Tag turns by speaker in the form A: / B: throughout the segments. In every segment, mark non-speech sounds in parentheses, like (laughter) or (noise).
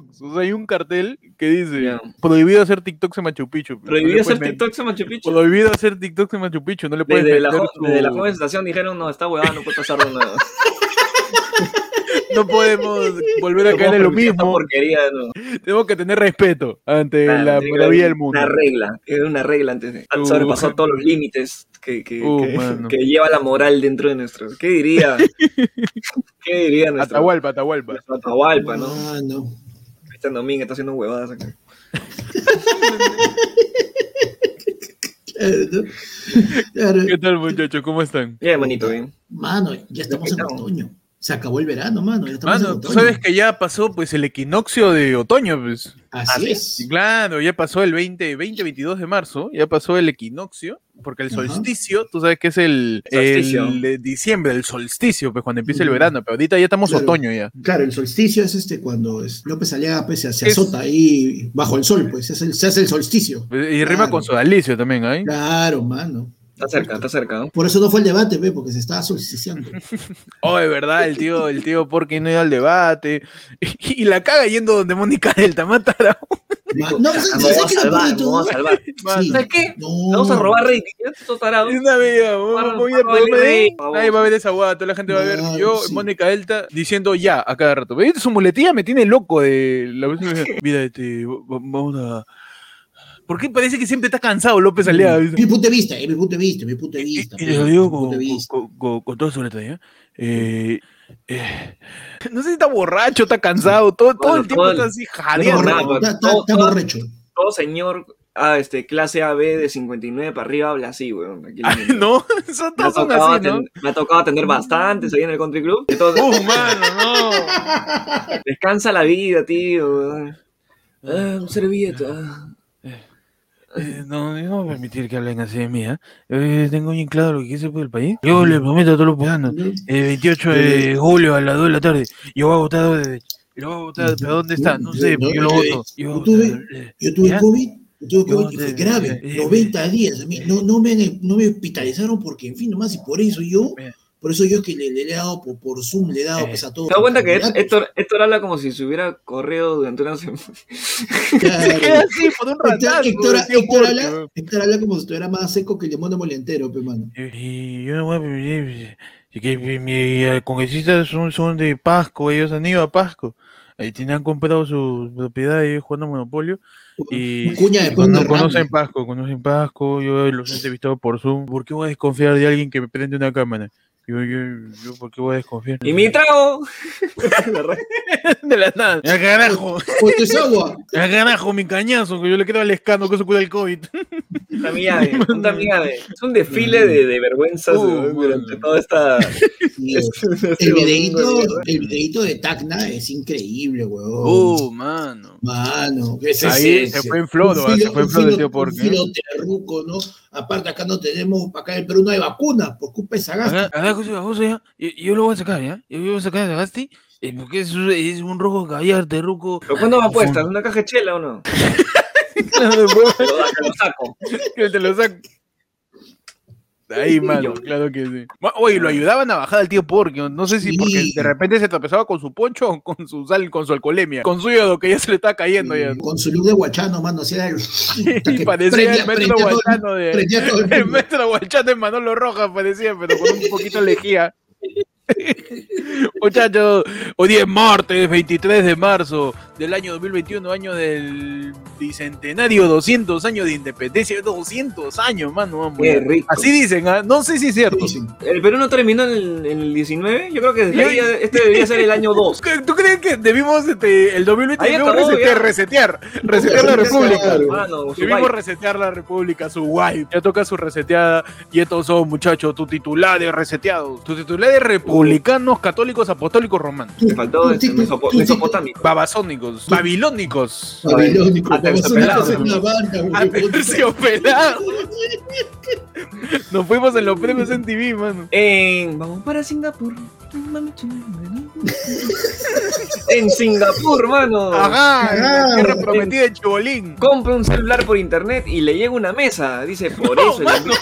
A: TikToks. O sea, hay un cartel que dice prohibido hacer TikToks en Machu Picchu. No
B: Prohibido hacer
A: puedes men-
B: TikToks en Machu Picchu.
A: Prohibido hahacer TikToks en Machu Picchu. No le puedes
B: Desde la, desde la joven estación dijeron, no, esta huevada no puede pasar de nuevo. (laughs)
A: No podemos volver a
B: No
A: caer en lo mismo.
B: porquería, no.
A: Tenemos que tener respeto ante
B: Claro,
A: la maravilla del mundo.
B: Una regla, era una regla antes de.
A: Uh.
B: sobrepasó todos los límites que, que,
A: Uh,
B: que- lleva la moral dentro de nuestro. ¿Qué diría? (laughs) ¿Qué diría nuestro?
A: Atahualpa, Atahualpa.
B: Atahualpa, ¿no?
C: Ah, no.
B: Cristian Domínguez está haciendo huevadas acá.
C: Claro, (laughs) ¿no? Claro.
A: ¿Qué tal, muchachos? ¿Cómo están?
B: Bien, manito, bien.
C: Mano, ya estamos en otoño. Se acabó el verano, mano. Ya
A: Mano, tú sabes que ya pasó pues el equinoccio de otoño, pues.
C: Así
B: Así
C: es.
A: Claro, ya pasó el 20, 20, 22 de marzo, ya pasó el equinoccio, porque el solsticio, tú sabes que es el, el de diciembre, el solsticio, pues cuando empieza el verano, pero ahorita ya estamos
C: Claro.
A: otoño ya.
C: Claro, el solsticio es este cuando es- López Aliaga pues, se, se
A: Es-
C: azota ahí bajo el sol, pues es el- se hace el solsticio.
A: Y rima
C: Claro.
A: con sodalicio también, ¿ay?
C: Claro, mano.
B: Está cerca, está cerca. ¿no?
C: Por eso no fue el debate, ve, porque se estaba solsticiando. (laughs)
A: Oh, de verdad, el tío, el tío Porky no iba al debate. (laughs) Y, la caga yendo donde Mónica Delta mátara.
C: Ma- no, ¿sabes-
B: Ah,
C: ¿sabes
B: Vamos a
C: qué es lo
B: salvar,
C: de todo?
B: vamos a salvar.
C: Sí.
B: ¿Sabes qué?
C: No.
B: Vamos a robar rating. Estos tarados.
A: Es una vida, nadie va a ver esa guada, toda la gente va a ver. Yo,
C: sí.
A: Mónica Delta, diciendo ya a cada rato. ¿Viste? Su muletilla me tiene loco de la (laughs) Mira, este, va- vamos a. ¿Por qué parece que siempre está cansado López Aliaga? ¿viste?
C: Mi punto de vista, es mi punto de vista, mi punto de vista.
A: Y, y les lo digo con, su letra, ¿ya? Eh, eh, (laughs) no sé si está borracho, está cansado, todo, todo
B: Bueno,
A: el tiempo
B: todo
A: está así jadeando.
C: está- está-
B: todo-
C: está
B: todo-
C: borracho.
B: Todo señor ah, este, clase AB de 59 para arriba habla así, weón. Aquí
A: Ah, (laughs) no,
B: ha,
A: todos son
B: me ha tocado atender bastantes ahí en el country club. Entonces,
A: ¡Uh, mano, no! (laughs)
B: descansa la vida, tío. Ah, un servilleta.
A: Eh, no, no voy a permitir que hablen así de mí, ¿eh? Eh, tengo bien claro lo que quise por el país. Yo le prometo a todos los peruanos, el 28 de julio a las 2 de la tarde, yo voy a votar de... Yo voy a votar, ¿pero dónde está? No sé, pero yo lo voto. Yo,
C: Yo tuve-
A: eh,
C: Yo tuve. COVID, yo tuve COVID y fue grave,
A: eh,
C: 90 días. A mí no, no, me, no me hospitalizaron porque, en fin, nomás, y por eso yo,
A: Eh.
C: Por eso yo es que le, le he dado por, por Zoom, le he dado
A: Eh.
C: pues a todos.
B: ¿Te das cuenta que Héctor, Héctor habla como si se hubiera corrido durante una semana?
C: candidatos.
A: Se queda así por un
C: Héctor,
A: ratazo,
C: Héctor- Héctor
A: Porky,
C: habla. Héctor habla como si estuviera más seco que el demonio molientero, pe, mano.
A: Y, y yo no voy a permitir y que mi, mi eh, congresistas son, son de Pasco, ellos han ido a Pasco. Ahí tienen comprado su propiedad ellos jugando Monopolio. Y
C: cuña
A: y
C: de un
A: conocen. Pasco, conocen Pasco, yo los he entrevistado por Zoom. ¿Por qué voy a desconfiar de alguien que me prende una cámara? Yo, yo, yo, ¿por qué voy a desconfiar?
B: ¡Y mi trago! (laughs)
A: de la nada. ¡Ya carajo!
C: Esto es agua.
A: ¡Ya carajo, mi cañazo! Que yo le quedo al escano que se cuida el COVID.
B: Puta mi llave, puta mi llave. Es un desfile de, de vergüenzas
A: Uh,
B: durante toda esta. (laughs)
C: El videito, el videito de Tacna es increíble, weón.
A: ¡Uh, mano!
C: Mano, ese
A: Ahí
C: es-
A: se fue en floro, ah, se
C: filo-
A: fue en floro el
C: filo-
A: tío
C: un filo terruco, ¿no? Aparte acá no tenemos, acá en el Perú no hay vacuna por culpa de Sagasti.
A: Acá, José ya. Yo, yo lo voy a sacar, ¿ya? Yo voy a sacar de Gasti. eh, porque es, un- es un rojo callarte, ruco.
B: ¿Pero cuándo me apuestas? ¿Una caja de chela o no?
A: Claro, después
B: Lo, lo saco.
A: que (laughs) te lo saco. Ahí, (laughs) mano, claro que sí. Oye, lo ayudaban a bajar al tío Porky. No sé si porque
C: Sí.
A: de repente se tropezaba con su poncho o con su sal, con su alcoholemia. Con su hígado que ya se le estaba cayendo ya.
C: Con su look de guachano, mano, hacía el... (laughs)
A: Y parecía el maestro guachano de.
C: el (laughs)
A: El maestro guachano de Manolo Rojas parecía, pero con un poquito de lejía. (laughs) Muchachos, hoy día es martes 23 de marzo del año 2021, año del bicentenario, 200 años de independencia, 200 años, mano.
B: rico.
A: Así dicen, ¿ah? no sé si es cierto.
B: ¿El Perú no terminó en el, en el 19? Yo creo que este debería ser el año 2. (laughs)
A: ¿Tú crees que debimos este, el 2020
B: Ahí
A: debimos
B: acabó,
A: resetear,
B: ya.
A: resetear, resetear la república?
B: Mano,
A: Debimos resetear la república, su guay. Ya toca su reseteada. Y estos son, muchachos, tus titulares reseteados. Tus titulares republicanos, católicos, apostólicos, romanos.
B: Me faltó este, mesopo- mesopotamico.
A: Babasónicos, babilónicos,
C: Babilónico,
B: Aterciopelado.
C: vamos a hacer una banda, huevón.
A: aterciopelados. Nos fuimos en los premios en TV, mano.
B: En... Vamos para Singapur. en Singapur, mano.
A: Ajá, en la
C: Ah,
A: tierra prometida de Chibolín.
B: Compra un celular por internet y le llega una mesa. Dice, por eso. el envío-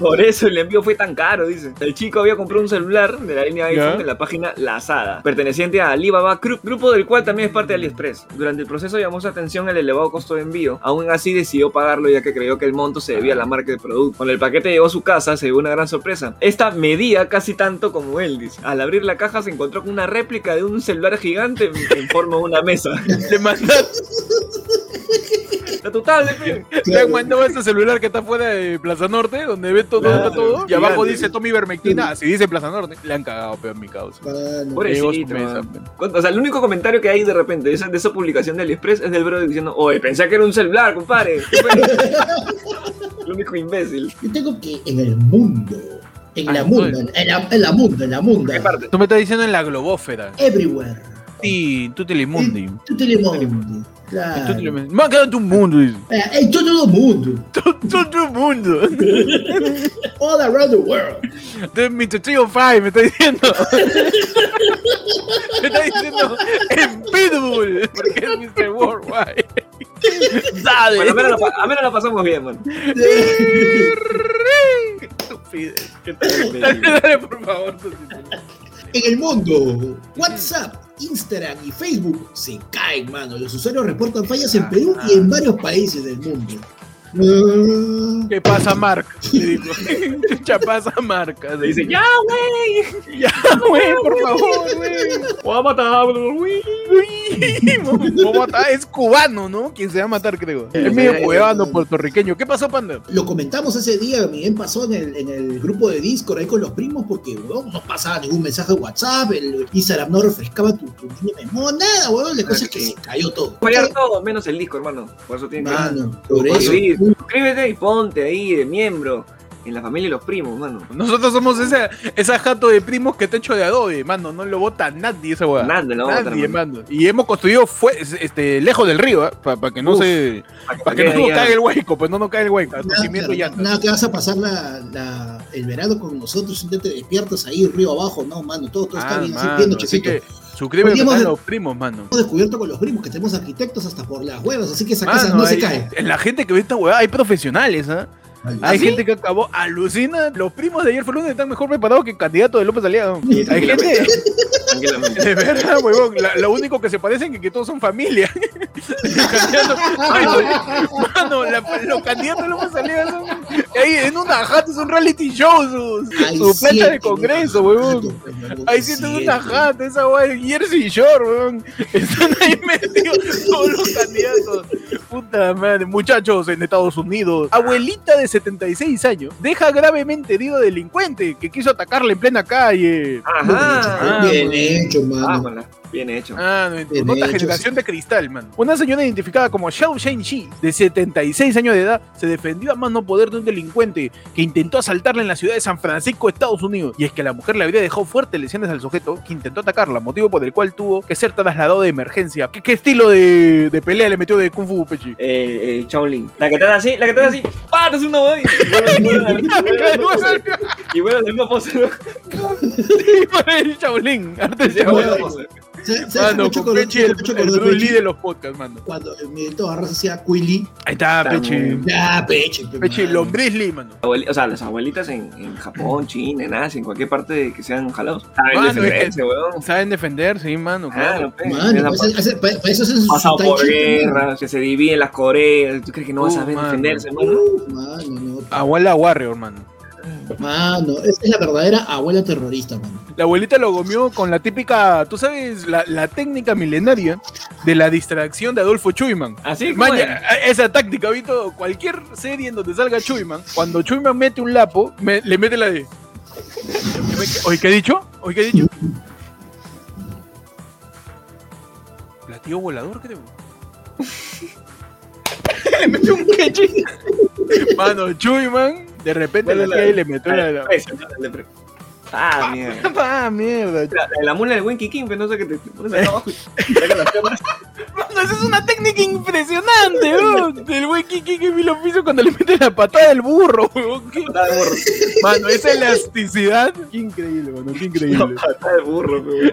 B: Por eso el envío fue tan caro, dice. El chico había comprado un celular de la línea iPhone
A: Ya.
B: en la página Lazada, perteneciente a Alibaba Group, grupo del cual también es parte de AliExpress. Durante el proceso llamó su atención el elevado costo de envío. Aún así decidió pagarlo ya que creyó que el monto se debía a la marca del producto. Cuando el paquete llegó a su casa, se dio una gran sorpresa. Esta medía casi tanto como él, dice. Al abrir la caja se encontró con una réplica de un celular gigante en, en forma de una mesa. (laughs)
A: Le mandaron,
B: La total, pe.
A: le han mandado ese celular que está fuera de Plaza Norte, donde ve todo,
B: Claro,
A: todo. Y abajo
B: gigante.
A: dice Tommy Vermectina, así dice Plaza Norte. Le han cagado, peor mi causa. Su
B: Pobrecito, O sea, el único comentario que hay de repente de esa, de esa publicación de AliExpress es del brother diciendo, oye, pensé que era un celular, compadre. (laughs) ¿Qué fue?" el único imbécil.
C: Yo tengo que en el mundo, en la mundo, en la, en la mundo, en la mundo.
A: Tú me estás diciendo en la globósfera.
C: everywhere.
A: Sí, tú telemundi.
C: Claro.
A: Me ha quedado en tu mundo, dice.
C: Eh, En todo el mundo. (laughs)
A: Todo tu mundo. (laughs)
C: All around the world.
A: De Mr. 305 me está diciendo. (laughs) me está diciendo en Pitbull. Porque es Mr. Worldwide. Dale.
B: Bueno, al menos, la pasamos bien, man.
A: Qué estupidez.
B: ¿Qué tal, imbécil?
A: Dale, dale, por favor. tu.
C: En el mundo, WhatsApp, Instagram y Facebook se caen, mano. Los usuarios reportan fallas en Perú y en varios países del mundo. Ah,
A: ¿Qué pasa, Mark? Le digo. (laughs) ¿Qué pasa, Mark?
B: Le dice, ya, güey. (laughs)
A: Ya, güey, por favor, güey.
B: Voy a matar, güey.
A: Uy, Bogotá es cubano, ¿no? Quien se va a matar, creo. Es medio cubano, puertorriqueño. ¿Qué pasó, Panda?
C: Lo comentamos ese día, Miguel pasó en el, en el grupo de Discord ahí con los primos porque weón, no pasaba ningún mensaje de WhatsApp, el Instagram no refrescaba tu, tu línea de memoria, nada, weón, la cosa es que se cayó todo.
B: Fallar todo, menos el disco, hermano. Por eso tiene que...
C: Mano, por
B: Por
C: eso.
B: Suscríbete y ponte ahí de miembro. En la familia y los primos, mano.
A: Nosotros somos esa, esa jato de primos que está hecho de adobe, mano. No lo vota nadie esa weá.
B: Nada, no,
A: Nadie,
B: otra, mano.
A: mano. Y hemos construido fue, este, lejos del río, para que no
B: Uf,
A: se.
B: Para
A: que no nos
B: ya-
A: caiga el hueco, pues no nos caiga el hueco.
C: Nada, nada que vas a pasar la, la- el verano con nosotros, si te despiertas ahí río abajo, no, mano, todo, todo está
A: Ah,
C: bien, así
A: mano,
C: viendo
A: así
C: chiquito.
A: que suscríbete
C: Podríamos
A: a los primos, mano.
C: Hemos descubierto con los primos que tenemos arquitectos hasta por las huevas, así que esa casa
A: Mano,
C: no se
A: hay-
C: cae.
A: En la gente que ve esta weá hay profesionales, ¿ah? Hay
C: ¿sí?
A: gente que acabó, alucina. Los primos de ayer fue lunes están mejor preparados que el candidato de López Aliado.
B: Sí,
A: Hay gente,
B: Tranquilamente.
A: de verdad, huevón. la- Lo único que se parecen es que todos son familia. (laughs) Los candidatos- Ay, no, Mano, la- los candidatos de López Aliado son. Ahí en una jata es un reality show, su, su plancha de congreso, huevón. Ahí sienten una jata, esa de Jersey Shore, weón. Están ahí (laughs) metidos todos los candidatos. Puta madre, muchachos en Estados Unidos. Abuelita de 76 años deja gravemente herido a delincuente que quiso atacarle en plena calle.
B: Ajá.
C: Bien hecho, mano.
B: Bien hecho.
A: Ah, no,
C: Bien
A: otra
C: hecho,
A: generación de cristal, man. Una señora identificada como Xiao Shen-Chi, de 76 años de edad, se defendió a mano poder de un delincuente que intentó asaltarla en la ciudad de San Francisco, Estados Unidos. Y es que la mujer le habría dejado fuertes lesiones al sujeto que intentó atacarla, motivo por el cual tuvo que ser trasladado de emergencia. ¿Qué, qué estilo de, de pelea le metió de Kung Fu, Pechi?
B: Eh, eh, Shaolin. La que está así, la que está así. ¡Pá! Te hace una boda y (laughs) y bueno, la misma pose.
A: el Shaolin, arte
B: bueno,
A: Shaolin.
B: Pose.
C: ¿Sabes
A: Mano,
C: mucho
A: con
C: con-
A: Pechi el,
C: mucho de
A: los podcasts, mano.
C: Cuando el Miguelito Barras hacía Quilly,
A: Ahí está,
B: bien.
C: ya, peche. pe,
A: Pechi,
C: mano.
A: lombriz Lee, mano.
B: Abueli- o sea, las abuelitas en, en Japón, China, en Asia, en cualquier parte de que sean jalados. Saben
A: Mano, es
B: defenderse, weón.
A: Saben defender, sí, mano.
B: Claro, pe.
C: Mano,
B: Esa
C: para eso- para
B: pasado por guerras, que se dividen las Coreas. ¿Tú crees que no vas a
A: Uh,
B: saber
A: mano.
B: defenderse,
C: mano. Uh, Mano, no.
A: Abuela Warrior, mano.
C: Mano, es, es la verdadera abuela terrorista, mano.
A: La abuelita lo gomió con la típica, tú sabes, la, la técnica milenaria de la distracción de Adolfo Chuyman.
B: Así
A: Maña, esa táctica, visto cualquier serie en donde salga Chuyman, cuando Chuyman mete un lapo, me- le mete la de. ¿Oye qué ha dicho? ¿Oye qué ha dicho? ¿Platillo volador, creo? (laughs) le metió un queche. Mano, Chuyman, de repente
B: Bueno,
A: la le metió la.
B: Ah, mierda. (laughs)
A: Ah, mierda.
B: La, la, mula del Winky King, pero no sé qué te, te pones acá abajo.
A: Mano, esa es una técnica impresionante, weón. Del güey Kiki que vi lo piso cuando le mete la patada del burro, weón. Qué-
B: Patada de burro.
A: Mano, esa elasticidad. Qué increíble, mano, qué increíble.
B: Patada de burro, weón.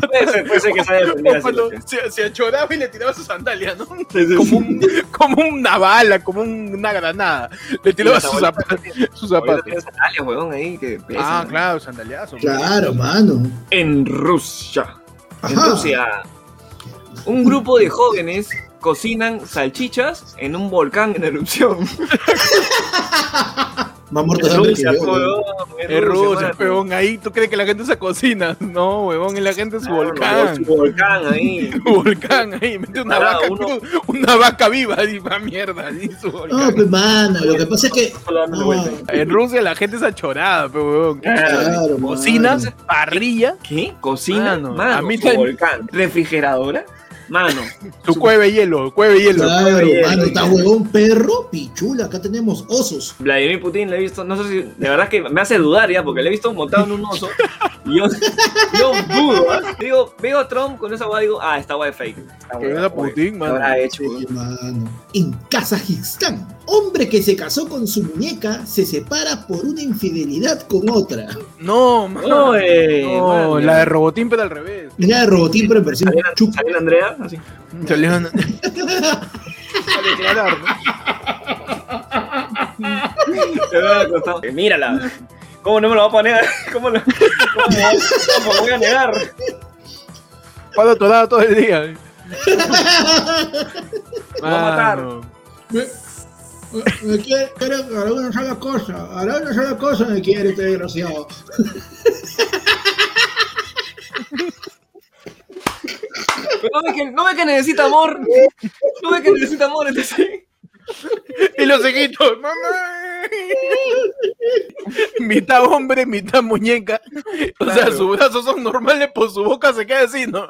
B: Puede ser, que se haya defendido
A: achoraba y le tiraba su sandalia, ¿no?
B: Sí, sí,
A: Como,
B: sí.
A: un, como una bala, como un- una granada. Le tiraba sus zapatos. Sus zapatos.
B: weón, ahí que
A: Ah,
B: ¿no?
A: claro,
C: Claro, mano.
B: En Rusia. En. Rusia. Un grupo de jóvenes cocinan salchichas en un volcán en erupción. (laughs)
C: Más muertos de
B: En
C: hambre que
B: Rusia,
C: yo,
A: Es peón. Ahí tú crees que la gente se cocina. (laughs) No, huevón, la gente es su volcán.
B: Su volcán ahí. (laughs)
A: Su volcán ahí, mete una
B: Parado,
A: vaca,
B: uno- (laughs)
A: una vaca viva, y va mierda, su
C: No,
A: volcán.
C: pues mano, lo que pasa es que. No.
A: En Rusia la gente es achorada, pero huevón.
C: claro,
A: Cocinas,
C: mano.
A: parrilla,
B: ¿Qué? ¿Cocina?
A: Mano,
B: Mano,
A: a mí.
B: ¿Refrigeradora? Mano.
A: su cueve hielo, cueve hielo.
C: Claro, mano, está huevón perro, pichula, acá tenemos osos.
B: Vladimir Putin le he visto, no sé si, de verdad que me hace dudar ya, porque le he visto montado en un oso. Y yo, (laughs) yo dudo, ¿ah? Digo, veo a Trump con esa guay digo, ah, esta guay es fake.
A: Que era Putin,
B: ¿qué
A: mano.
B: habrá hecho?
C: Sí, mano. En Kazajistán, hombre que se casó con su muñeca se separa por una infidelidad con otra.
A: No, mano.
B: No, eh,
A: No, la de Robotín, pero al revés.
C: Mira de robotín, pero en versión
B: Salió,
C: chup.
B: Andrea, así.
A: Salió a declarar, ¿no?
B: Mírala. ¿Cómo no me lo va a poner? (laughs) ¿Cómo lo, cómo me va- cómo me voy a negar?
A: Cuando atorado todo el día.
B: va a matar.
C: Me, me- me quiere, quiere hará una sola cosa, hará una sola cosa me quiere este desgraciado.
B: No ve que, no ve que necesita amor. No ve que necesita amor, entonces.
A: Y los cejitos, mamá. mitad hombre, mitad muñeca. O sea, sus brazos son normales, por su boca se queda así, ¿no?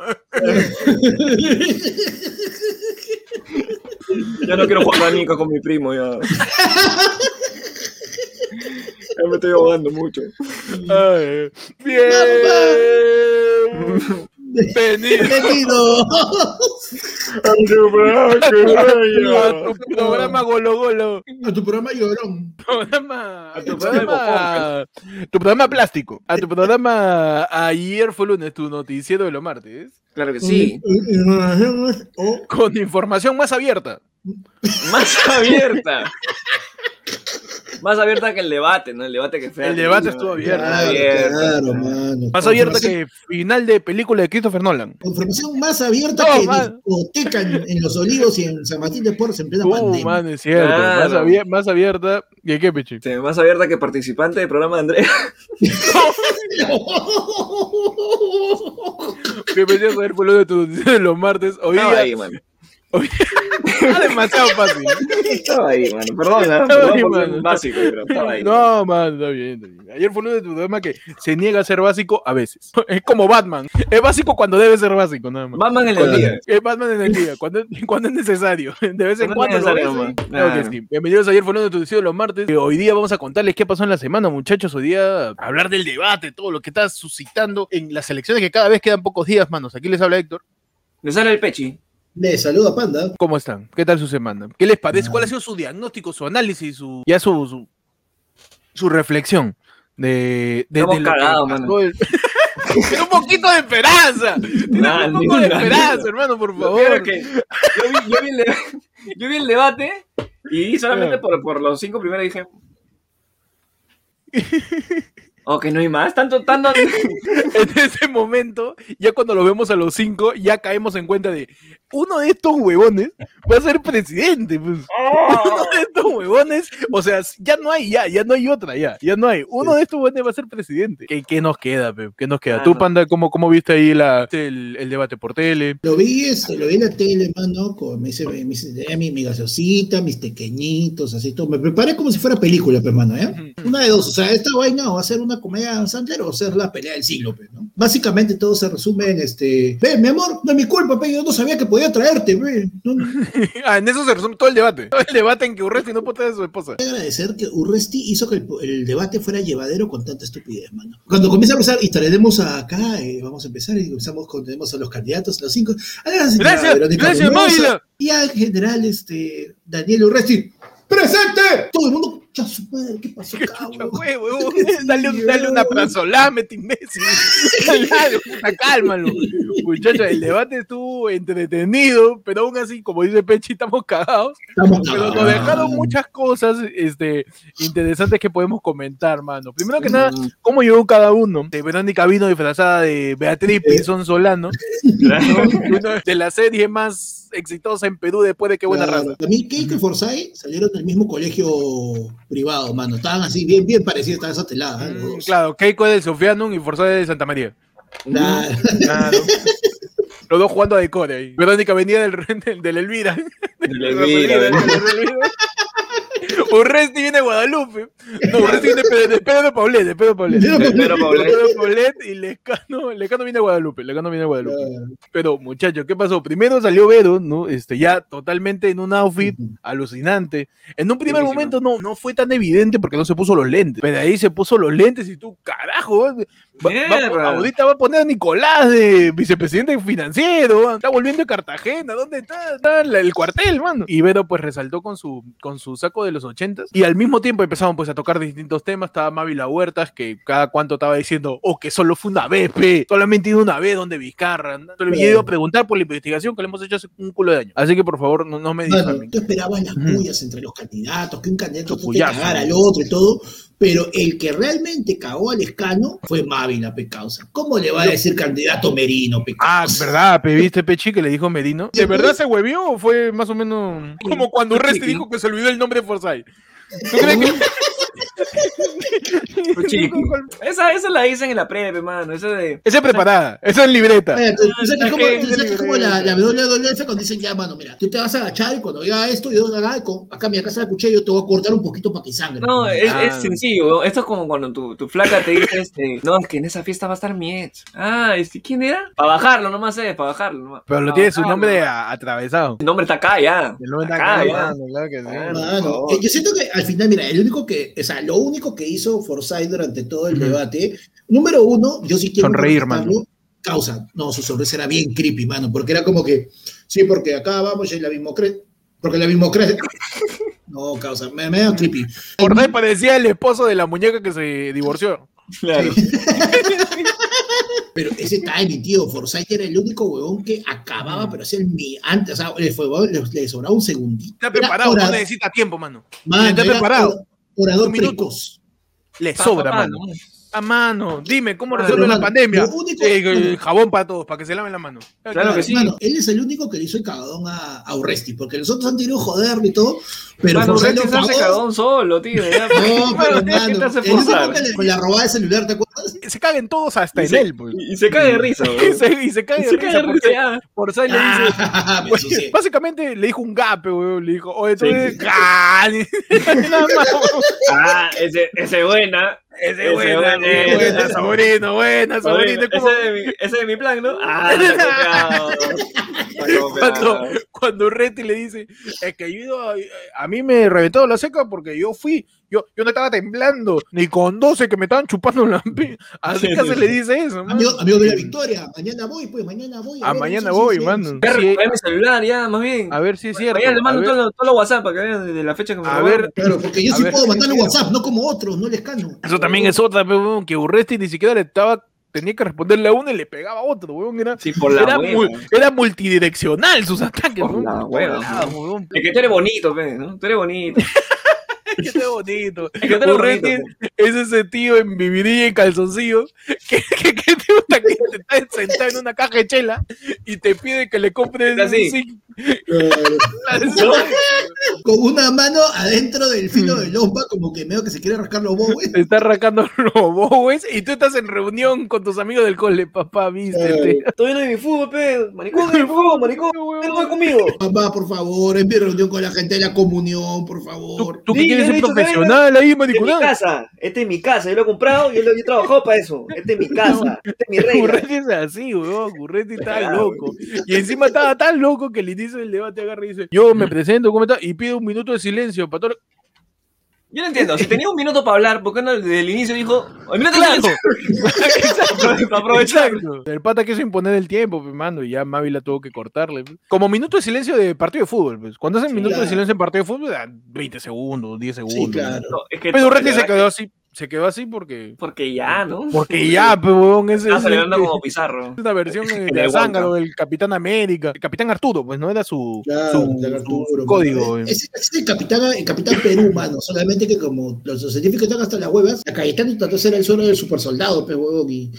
B: Ya no quiero jugar manica con mi primo, ya. Ya me estoy ahogando mucho.
A: Ay, bien. Venido
C: Bienvenido.
A: a tu programa Golo Golo.
C: A tu programa llorón.
A: Programa,
B: A tu programa
A: tu programa plástico. A tu programa ayer fue lunes, tu noticiero de los martes.
B: Claro que sí.
C: En- en relación o
A: Con información más abierta.
B: Más abierta. Más abierta que el debate, ¿no? El debate que fue.
A: El debate estuvo abierto.
C: Claro, claro, mano.
A: Más abierta que final de película de Christopher Nolan.
C: Información más abierta
A: No,
C: que
A: man.
C: discoteca en, en Los Olivos y en San Martín de Porres en plena
A: Uh,
C: pandemia.
A: man, es cierto.
B: Claro.
A: Más, abier- más abierta. ¿Y qué, Peche?
B: Sí, más abierta que participante del programa de Andrea. (laughs)
A: Bienvenidos a ver por de tu de (laughs) los martes. Hoy día
B: ahí, mano.
A: Está demasiado fácil.
B: Estaba ahí, mano.
A: Estaba
B: perdón
A: ahí, mano.
B: básico, pero estaba ahí.
A: No, man, está bien, está bien. Ayer fue lunes de tu programa que se niega a ser básico a veces. Es como Batman. Es básico cuando debe ser básico, nada más.
B: Batman en el día.
A: Es Batman en el día, cuando, cuando es necesario. De vez en
B: Cuando
A: lo ves. Claro que sí. Bienvenidos a ayer fue lunes de tu noticiero de los martes. Eh, Hoy día vamos a contarles qué pasó en la semana, muchachos. Hoy día hablar del debate, todo lo que está suscitando en las elecciones que cada vez quedan pocos días, manos. Aquí les habla Héctor.
B: Le sale el pechi.
C: Le saluda Panda.
A: ¿Cómo están? ¿Qué tal su semana? ¿Qué les parece? ¿Cuál ha sido su diagnóstico, su análisis, su ya su su, su reflexión de, de,
B: Estamos
A: de pasó
B: mano.
A: el- (laughs) Tiene un poquito de esperanza. Tiene
B: Nah,
A: un poco
B: ni
A: de esperanza, hermano, por favor.
B: que yo vi, yo vi el, (laughs) yo vi el debate y solamente
A: Ya.
B: por, por los cinco primeros dije. Ok, no hay más. Tanto, tanto. (laughs)
A: En ese momento, ya cuando lo vemos a los cinco, ya caemos en cuenta de uno de estos huevones va a ser presidente. Pues. Uno de estos huevones, o sea, ya no hay, ya, ya no hay otra, ya, ya no hay. Uno de estos huevones va a ser presidente. ¿Qué, qué nos queda, pe? ¿Qué nos queda?
B: Ah,
A: ¿Tú. Panda, cómo, cómo viste ahí la, el, el debate por tele?
C: Lo vi, este, lo vi en la tele, mano, con me hice, me hice- mi, mi gaseosita, mis pequeñitos, así todo. Me preparé como si fuera película, pues, mano, ¿ya? Una de dos, o sea, esta vaina va a ser una comedia Sandler o a ser la pelea del siglo, pues, ¿no? Básicamente todo se resume en este, ve, mi amor, no es mi culpa, pe, yo no sabía que podía traerte, pe. No, no. (laughs)
A: ah, en eso se resume todo el debate. Todo el debate en que Urresti no puede traer a su esposa.
C: Hay que agradecer que Urresti hizo que el, el debate fuera llevadero con tanta estupidez, mano. Cuando comienza a pasar, estaremos acá, eh, vamos a empezar y comenzamos con, tenemos a los candidatos, los cinco. Gracias,
A: Gracias,
C: Verónica
A: gracias, Mávila.
C: Y al general, este, Daniel Urresti. ¡Presente! Todo el mundo, ya su madre, ¿qué pasó (laughs) acá,
A: Chucha. (laughs) Dale, un- dale una prazolame, imbécil. (laughs) Dale, puta, cálmalo. Muchachos, el debate estuvo entretenido, pero aún así, como dice Pechi, estamos cagados.
C: Estamos
A: Pero nos dejaron muchas cosas este, interesantes que podemos comentar, mano. Primero que nada,
B: Mm,
A: ¿cómo llegó cada uno? De Verónica vino disfrazada de Beatriz Pinzón Solano, ¿no? Una de la serie más exitosa en Perú después de Qué Buena
C: Claro.
A: Raza.
C: También Keiko y Forsyth salieron del mismo colegio privado, mano. Estaban así, bien, bien parecidos, estaban esas teladas. ¿eh?
A: Mm. Claro, Keiko es del Sofianum y Forzada de Santa María.
C: Claro.
A: Claro. (laughs) Los dos jugando a decore ahí. Verónica venía del, (laughs) del, del Elvira.
B: del Elvira, (laughs) del- (laughs)
A: Urresti viene de Guadalupe. No, Urresti viene de, de Pedro Paulet, de Pedro Paulet.
C: Pedro
A: De
B: Pedro Paulet.
A: Pedro Paulet y Lescano, Lescano viene de Guadalupe. Lescano viene de Guadalupe. Pero, muchachos, ¿qué pasó? Primero salió Vero, ¿no? Este, ya totalmente en un outfit alucinante. En un primer momento no, no fue tan evidente porque no se puso los lentes. Pero ahí se puso los lentes y tú, carajo, va- va- ahorita va a poner a Nicolás de vicepresidente financiero, está volviendo a Cartagena, ¿dónde está? Está el cuartel, mano. Y Vero pues resaltó con su, con su saco de los ochentas y al mismo tiempo empezaron pues a tocar distintos temas, estaba Mávila Huertas que cada cuanto estaba diciendo, oh, que solo fue una vez, pe, solamente ido una vez donde Vizcarra. ¿no? Pero yo iba a preguntar por la investigación que le hemos hecho hace un culo de años. Así que por favor no, no me
C: tú esperabas las entre los candidatos, que un candidato
A: Los
C: tenga que
A: puyazos.
C: cagar al otro y todo, pero el que realmente cagó al escano fue Mávila Pecausa. ¿Cómo le va a decir candidato Merino
A: Ah,
C: Pecausa?
A: ¿verdad? Pe, ¿Viste Pechi que le dijo Merino? ¿De verdad se huevió o fue más o menos como cuando Urresti dijo que se olvidó el nombre de Forsyth? ¿Tú crees que.? (laughs)
B: Chiqui. Esa, esa la dicen en la prep, mano. Esa de.
A: Esa es preparada, esa es libreta.
C: Eh, tú- tú sabes que es como, como la, la WWF cuando dicen ya, mano, mira, tú te vas a agachar y cuando diga esto, yo haga con, acá mi casa de cuchillo, yo te voy a cortar un poquito para que sangre.
B: No, es,
A: Ah.
B: es sencillo. Esto es como cuando tu, tu flaca te dice, este, no, es que en esa fiesta va a estar mi ex. Ah, este, ¿quién era? Para bajarlo nomás es, para bajarlo nomás.
A: Pero lo tiene su nombre atravesado.
B: El nombre está acá ya.
A: El nombre está
B: Acá,
A: acá,
B: ya.
A: mano, claro que sí.
B: Ah,
C: Mano, eh, yo siento que al final, mira, el único que, o sea, lo único que hizo Forsyth durante todo el debate, número uno, yo sí quiero
A: Sonreír,
C: rescatarlo, Causa, no, su sonrisa era bien creepy, mano, porque era como que, sí, porque acá vamos en la mismocracia, porque la mismocracia, (laughs) no, causa, me, me da creepy.
A: Forsyth parecía el esposo de la muñeca que se divorció.
B: Claro. (laughs)
C: Pero ese timing, tío, Forsyth era el único huevón que acababa, pero hacía el mi antes, o sea, le, fue, le, le sobraba un segundito.
A: Está preparado, no necesita tiempo, mano.
C: mano,
A: está preparado.
C: Orador precoz.
A: Le sobra, mano. A mano, dime, ¿cómo resuelve la
C: mano,
A: pandemia?
C: único-
A: Eh, eh, jabón para todos, para que se laven la mano.
B: Claro que sí.
C: Mano, él es el único que le hizo el cagadón a, a Urresti, porque los otros han tenido joderlo y todo, pero
B: Mano, Urresti se hace
C: cagó.
B: cagón solo, tío. ya. (laughs)
C: No, pero
B: ¿Qué
C: mano,
B: forzar?
C: que le- con la robada de celular, ¿te acuerdas?
A: Se caguen todos hasta
B: Y
A: en
B: se-
A: él, pues.
B: Y, se cae de risa, (laughs)
A: Y se, y se cae
B: Y
A: de
B: se
A: risa
B: cae de
A: porque
B: risa.
A: Forsyth le dice,
C: Ah, (laughs)
A: Pues, básicamente le dijo un gape, weón. Le dijo, oye, tú
B: Sí.
A: eres.
B: Ah, ese, ese buena.
A: Ese
B: Ese
A: buena,
B: buena,
A: buena,
B: ese-
A: sobrino, buena, sobrino.
B: Ese
A: como-
B: de, mi, ese de mi plan, ¿no? Ah, está. Está (laughs)
A: Cuando, cuando Reti le dice, es que yo a, a mí me reventó la seca porque yo fui, yo, yo no estaba temblando, ni con 12 que me estaban chupando la (laughs) pi- Así
B: Sí,
A: que se le dice eso.
C: Amigo, amigo de la victoria, mañana voy, pues, mañana voy.
A: Ah,
C: ver,
A: mañana
C: sí, sí,
A: voy,
C: sí,
A: mano.
C: sí.
B: Voy a
A: Sí.
B: mi celular ya, más bien.
A: A ver si es cierto.
B: Mañana le mando
A: a ver-
B: todo, lo- todo lo WhatsApp para que vean de la fecha que me
A: A ver,
C: Claro, porque yo
A: A
C: sí
A: ver,
C: puedo mandarle
A: sí,
C: WhatsApp, no como otros, no les cano.
A: Eso también es otra, que Urresti ni siquiera le estaba, tenía que responderle a uno y le pegaba a otro, weón. Era,
B: Sí, por la
A: era,
B: hueva.
A: mul- era multidireccional sus ataques,
B: Por
A: weón.
B: la
A: todos weón.
B: Es que tú eres bonito, pe, ¿no? Tú eres bonito. (laughs) (laughs)
A: Que está bonito.
B: Es que
A: Urresti
B: bonito.
A: es ese tío en vividilla y calzoncillo que, que, que te que te está sentado en una caja de chela y te pide que le compres
B: Así.
A: un.
C: Claro. con una mano adentro del filo del lompa, como que medio que se quiere rascar los bobos.
A: Te estás rascando los bobos y tú estás en reunión con tus amigos del cole, papá, viste.
B: Estoy viendo mi fútbol, pe. Maricón, mi fútbol, (laughs) maricón. Ven no conmigo.
C: Papá, por favor, es mi reunión con la gente de la comunión, por favor.
A: ¿Tú, tú que
B: Sí,
A: quieres ser profesional ahí,
B: Esta es mi
A: maricón?
B: casa. Esta es mi casa. Yo lo he comprado y yo, lo- yo he trabajado para eso. Esta es mi casa. (laughs) Esta es mi regla. (laughs)
A: Curreti es así, weón. Curreti está loco. Y encima estaba tan loco que al inicio del debate agarra y dice: Yo me presento, ¿cómo está? Y pido un minuto de silencio para todo.
B: Yo no entiendo. Si tenía un minuto para hablar, ¿por qué no desde el inicio dijo. "Ay, mira,
A: Claro. (laughs)
B: Exacto. (laughs) Para aprovechar.
A: Exacto. El pata quiso imponer el tiempo, pues, mano, y ya Mavi la tuvo que cortarle. Como minuto de silencio de partido de fútbol, pues. Cuando hacen
C: Sí,
A: minuto de silencio en partido de fútbol, dan 20 segundos, 10 segundos.
C: Sí, claro.
B: No, es que
A: Pero
B: el
A: se quedó así, se quedó así porque.
B: Porque ya, ¿no?
A: Porque ya, pues, weón, ese
B: Estaba
A: es,
B: celebrando
A: es
B: como Pizarro.
A: una versión eh,
B: En
A: de Zángaro, del Capitán América. El Capitán Arturo, pues no era su,
C: Claro,
A: su,
C: del Arturo,
A: su código. eh.
C: Ese ese es el capitán, el capitán Perú, mano. Solamente que como los, los científicos están hasta las huevas, la Cayetano trató de ser el suelo del super soldado, pues, huevón, y,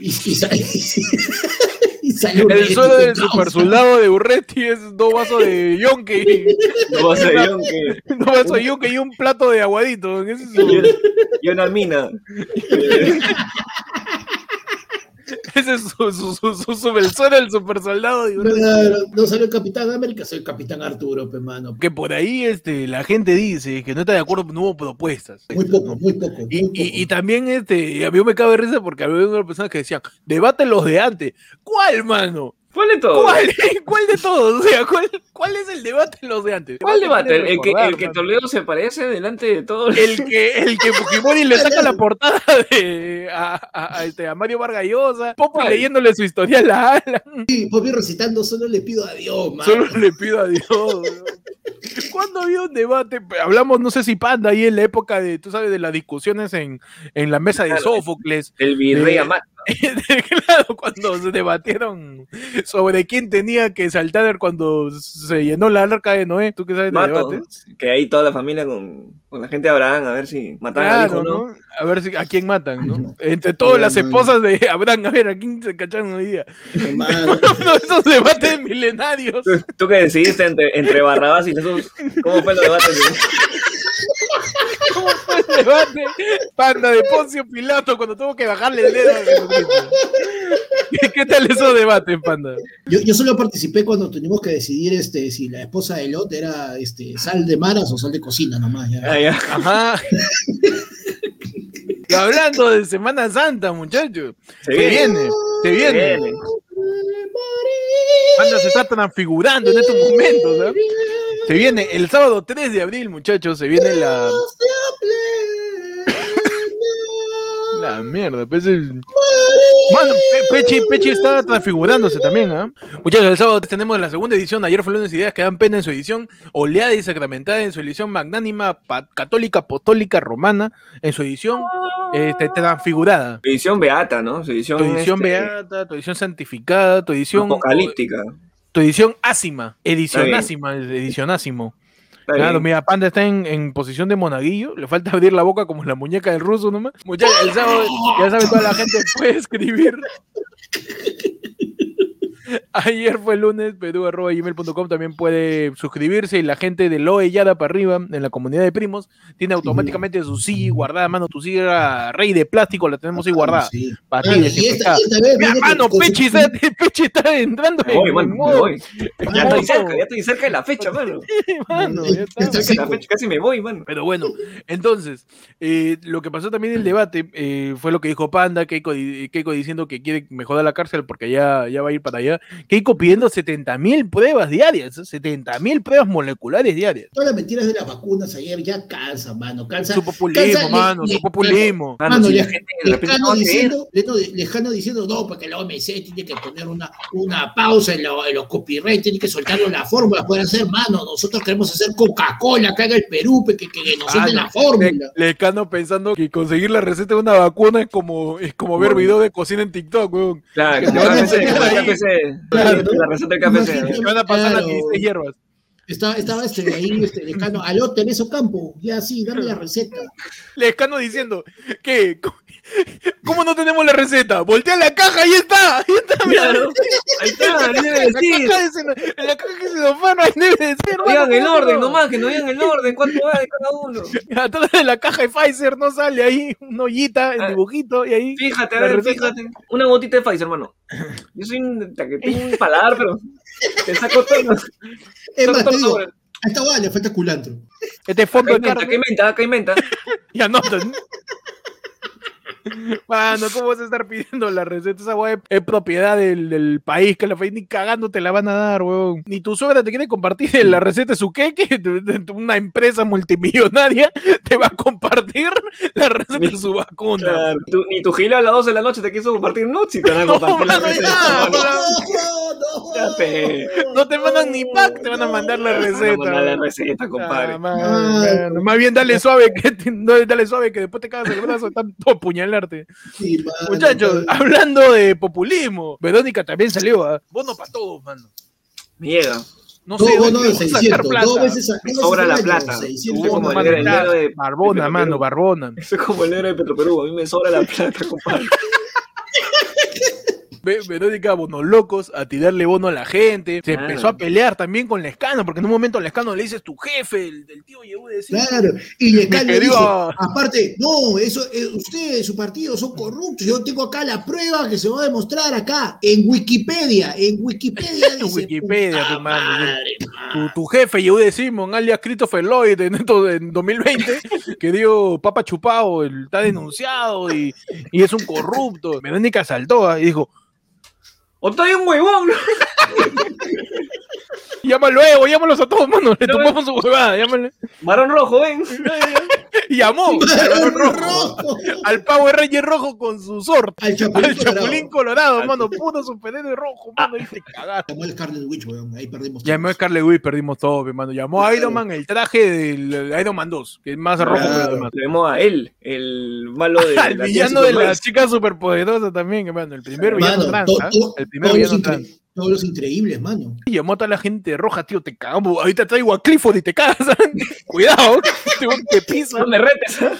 C: y, y, sa- y salió
A: El suelo del super soldado de Urreti es dos vasos de yonke, y-
B: No va a ser yo que.
A: dos vasos de yonke y un plato de aguadito. Es
B: Y una- y una mina. (laughs) (laughs)
A: Ese es su, su, su, su, su- el suelo del super soldado
C: no salió el capitán América, soy el capitán Arturo, pues, mano.
A: Que por ahí este, la gente dice que no está de acuerdo, no hubo propuestas.
C: Muy poco, muy poco. Muy
A: Y,
C: poco.
A: y, y también este, a mí me cabe risa porque había unas personas que decían, debate los de antes. ¿Cuál, mano?
B: ¿Cuál de todos?
A: ¿Cuál? (laughs) ¿Cuál de todos? O sea, ¿cuál, cuál es el debate de los de antes?
B: ¿Cuál debate? ¿El que, el que. Toledo se parece delante de todos?
A: el que, el que Fujimori le saca la (laughs) portada de, a, a, a este, a Mario Vargas Llosa, Popo
B: ¿Cuál?
A: leyéndole su historial a Alan,
C: Sí, Popi recitando, solo le pido a Dios, mano.
A: solo le pido a Dios. ¿Cuándo había un debate? Hablamos, no sé si Panda, ahí en la época de, tú sabes, de las discusiones en, en la mesa de
B: Claro.
A: Sófocles,
B: El virrey
A: de-
B: Amat. (laughs)
A: claro, cuando se debatieron sobre quién tenía que saltar cuando se llenó la arca de Noé, ¿tú qué sabes de
B: Mato,
A: debates?
B: que ahí toda la familia con, con la gente de Abraham, a ver si matan al
A: Claro,
B: hijo, ¿no?
A: ¿no? A ver si, a quién matan, ¿no? Entre todas las esposas de Abraham, a ver a quién se cacharon hoy día. Uno de (laughs) esos debates milenarios.
B: ¿Tú, tú que decidiste entre, entre Barrabás y Jesús, ¿cómo fue el debate? (laughs)
A: ¿Cómo fue el debate? Panda de Poncio Pilato cuando tuvo que bajarle el dedo. ¿Qué, qué tal esos debates, Panda?
C: Yo, yo solo participé cuando tuvimos que decidir este, si la esposa de Lot era este, sal de maras o sal de cocina nomás. Ya.
B: Ah, ya.
A: Ajá. (laughs) Hablando de Semana Santa, muchachos.
B: Se
A: Se
B: viene.
A: viene, se viene. Panda se está transfigurando en estos momentos, ¿no? Se viene el sábado 3 de abril, muchachos, se viene la... La mierda, pues. Mano, Pe- Pechi, Pechi está transfigurándose también, ¿ah? Muchachos, el sábado tenemos la segunda edición, ayer fue lunes ideas que dan pena en su edición, oleada y sacramentada en su edición magnánima, católica, apostólica, romana, en su edición este, transfigurada.
B: Tu edición beata, ¿no? Su edición,
A: Tu edición
B: este,
A: beata, tu edición santificada, tu edición...
B: apocalíptica.
A: Tu edición ásima,
B: bien.
A: edicionásima, edicionásimo.
B: Está
A: Claro, mira, Panda está en, en posición de monaguillo, le falta abrir la boca como la muñeca del ruso nomás. Muchachos, el sábado, ya sabe, toda la gente puede escribir. (laughs) Ayer fue el lunes, perú.gmail.com también puede suscribirse y la gente de Loe Yada para arriba en la comunidad de primos tiene automáticamente su sí guardada, mano, tu sí era rey de plástico, la tenemos ahí guardada.
C: Sí.
A: Para ti,
C: esta vez
A: Mira, mano, Pechi está, (laughs) Pechi está entrando
B: Me voy,
A: en
B: mano, me
A: modo-
B: voy. Ya estoy cerca, ya estoy cerca de la fecha, (laughs) mano.
A: mano, ya está.
C: Está
B: Cerca de la
C: seco.
B: fecha, casi me voy, mano.
A: Pero bueno, entonces, eh, lo que pasó también en el debate eh, fue lo que dijo Panda, Keiko, di- Keiko diciendo que quiere mejorar la cárcel porque ya, ya va a ir para allá. Keiko pidiendo 70 mil pruebas diarias, 70 mil pruebas moleculares diarias.
C: Todas las mentiras de las vacunas ayer ya cansa, mano. Cansa.
A: Su populismo,
C: cansa,
A: mano,
C: le-
A: su populismo.
B: Mano,
C: Mano, Lejano
B: no va a creer.
C: diciendo, Lejano- Lejano diciendo, no, porque la OMC tiene que poner una, una pausa en, lo- en los copyright, tiene que soltarlo la fórmula, pueden hacer, mano, nosotros queremos hacer Coca-Cola acá en el Perú, pe, que, que nos
A: Ah,
C: la fórmula.
A: Le, Lecano pensando que conseguir la receta de una vacuna es como, es como ver
B: Bueno.
A: videos de cocina en TikTok, weón.
B: Claro,
A: Que
B: que
A: te van a
B: hacer.
C: Claro, ¿no?
B: La receta del.
A: Que van a pasar las
C: Claro.
A: 16 hierbas.
C: Estaba, estaba este, ahí, este, Lescano, aló, tenés campo, ya sí, dame la receta.
A: Lescano diciendo, ¿qué? ¿Cómo no tenemos la receta? Voltea la caja, ahí está, ahí está, mira.
B: Claro. Ahí está, debe
A: En la
B: decir.
A: caja de ceno- en la caja de celofano ahí debe decir.
B: No digan el orden,
A: no.
B: nomás, que no digan el orden, cuánto va de cada uno. (laughs)
A: Atrás de la caja de Pfizer no sale ahí una ollita, el
B: Ah.
A: dibujito, y ahí.
B: Fíjate, a
A: La
B: ver,
A: receta.
B: fíjate. Una gotita de Pfizer, hermano. Yo soy un, tengo un paladar, pero te saco todo. (laughs)
C: Es más,
B: todo
C: digo, a esta le falta culantro.
A: Este fondo
B: Acá
A: de
B: inventa, acá
A: carne.
B: inventa, acá inventa. (laughs)
A: Y anotan. Mano, ¿cómo vas a estar pidiendo la receta? Esa weá es, propiedad del, del país, que la país ni cagando te la van a dar, weón. Ni tu suegra te quiere compartir la receta de su queque, una empresa multimillonaria (laughs) te va a compartir la receta de su vacuna.
B: Claro, ni tu gila a las 12 de la noche te quiso compartir (laughs)
A: No,
B: la receta. (laughs)
C: No,
B: te-
A: mandan ni pack, te van a mandar la
B: van
A: receta.
B: la receta, compadre.
A: Ah, man,
C: Ay,
A: man. Más bien dale suave, que te- dale suave que después te cagas el brazo de tanto apuñalarte.
C: Sí, mano,
A: Muchachos,
C: mano.
A: hablando de populismo, Verónica también salió, ¿ah? Bono para todos, mano.
B: Llega.
A: No sé, ¿dónde
C: de
A: vamos a sacar
C: 600,
A: plata?
C: dos veces, a-
B: sobra la plata.
C: 600
B: Tú como
A: Bono,
B: el el de-
A: Barbona,
B: de
A: mano. Barbona.
B: Eso es como el negro de Petroperú. A mí me sobra la plata, compadre. (laughs)
A: Ve- Verónica Bonolocos a tirarle bono a la gente. Se
B: Claro.
A: empezó a pelear también con Lescano, porque en un momento Lescano le dices tu jefe, el del tío llegó decir.
C: Claro, y le
A: Mi
C: le dijo, aparte, no, eso, eh, ustedes, su partido, son corruptos. Yo tengo acá la prueba que se va a demostrar acá, en Wikipedia, en Wikipedia.
A: En (laughs)
C: dice,
A: Wikipedia, tu madre.
C: madre,
A: Tu, tu jefe, Yehude Simon, alias Christopher Lloyd, en, esto- en 2020, (laughs) que dio Papa Chupado, él está denunciado y, y es un corrupto. Verónica saltó ah, y dijo,
B: ¡O estoy un huevón! (laughs)
A: llámalo luego, llámalos a todos, mano, le tomamos su huevada, llámale.
B: Varón rojo, ven. (laughs)
A: Y llamó al rojo,
C: rojo.
A: al Power Ranger rojo con su sort,
C: Al Chapulín
A: al Chapulín
C: Colorado.
A: Colorado, mano, puro superhéroe rojo, mano, y te cagaste.
C: Llamó el Scarlet Witch, weón, ahí perdimos.
A: Llamó a. Scarlet Witch, perdimos todo, hermano. Llamó a Iron Man el traje del Iron Man 2, que es más rojo que los demás.
B: Vemos a él, el malo de. (laughs)
A: Al
B: la
A: villano de la chica superpoderosa también, hermano. El primer villano
C: Mano,
A: trans,
C: to-
A: ¿ah?
C: to-
A: El primer villano trans.
C: Todos los increíbles, mano.
A: Y llamó a toda la gente roja, tío, te cagamos. Ahorita traigo a Clifford y te cagas. (laughs) Cuidado, te, pisa.
B: No me retes. ¿ah?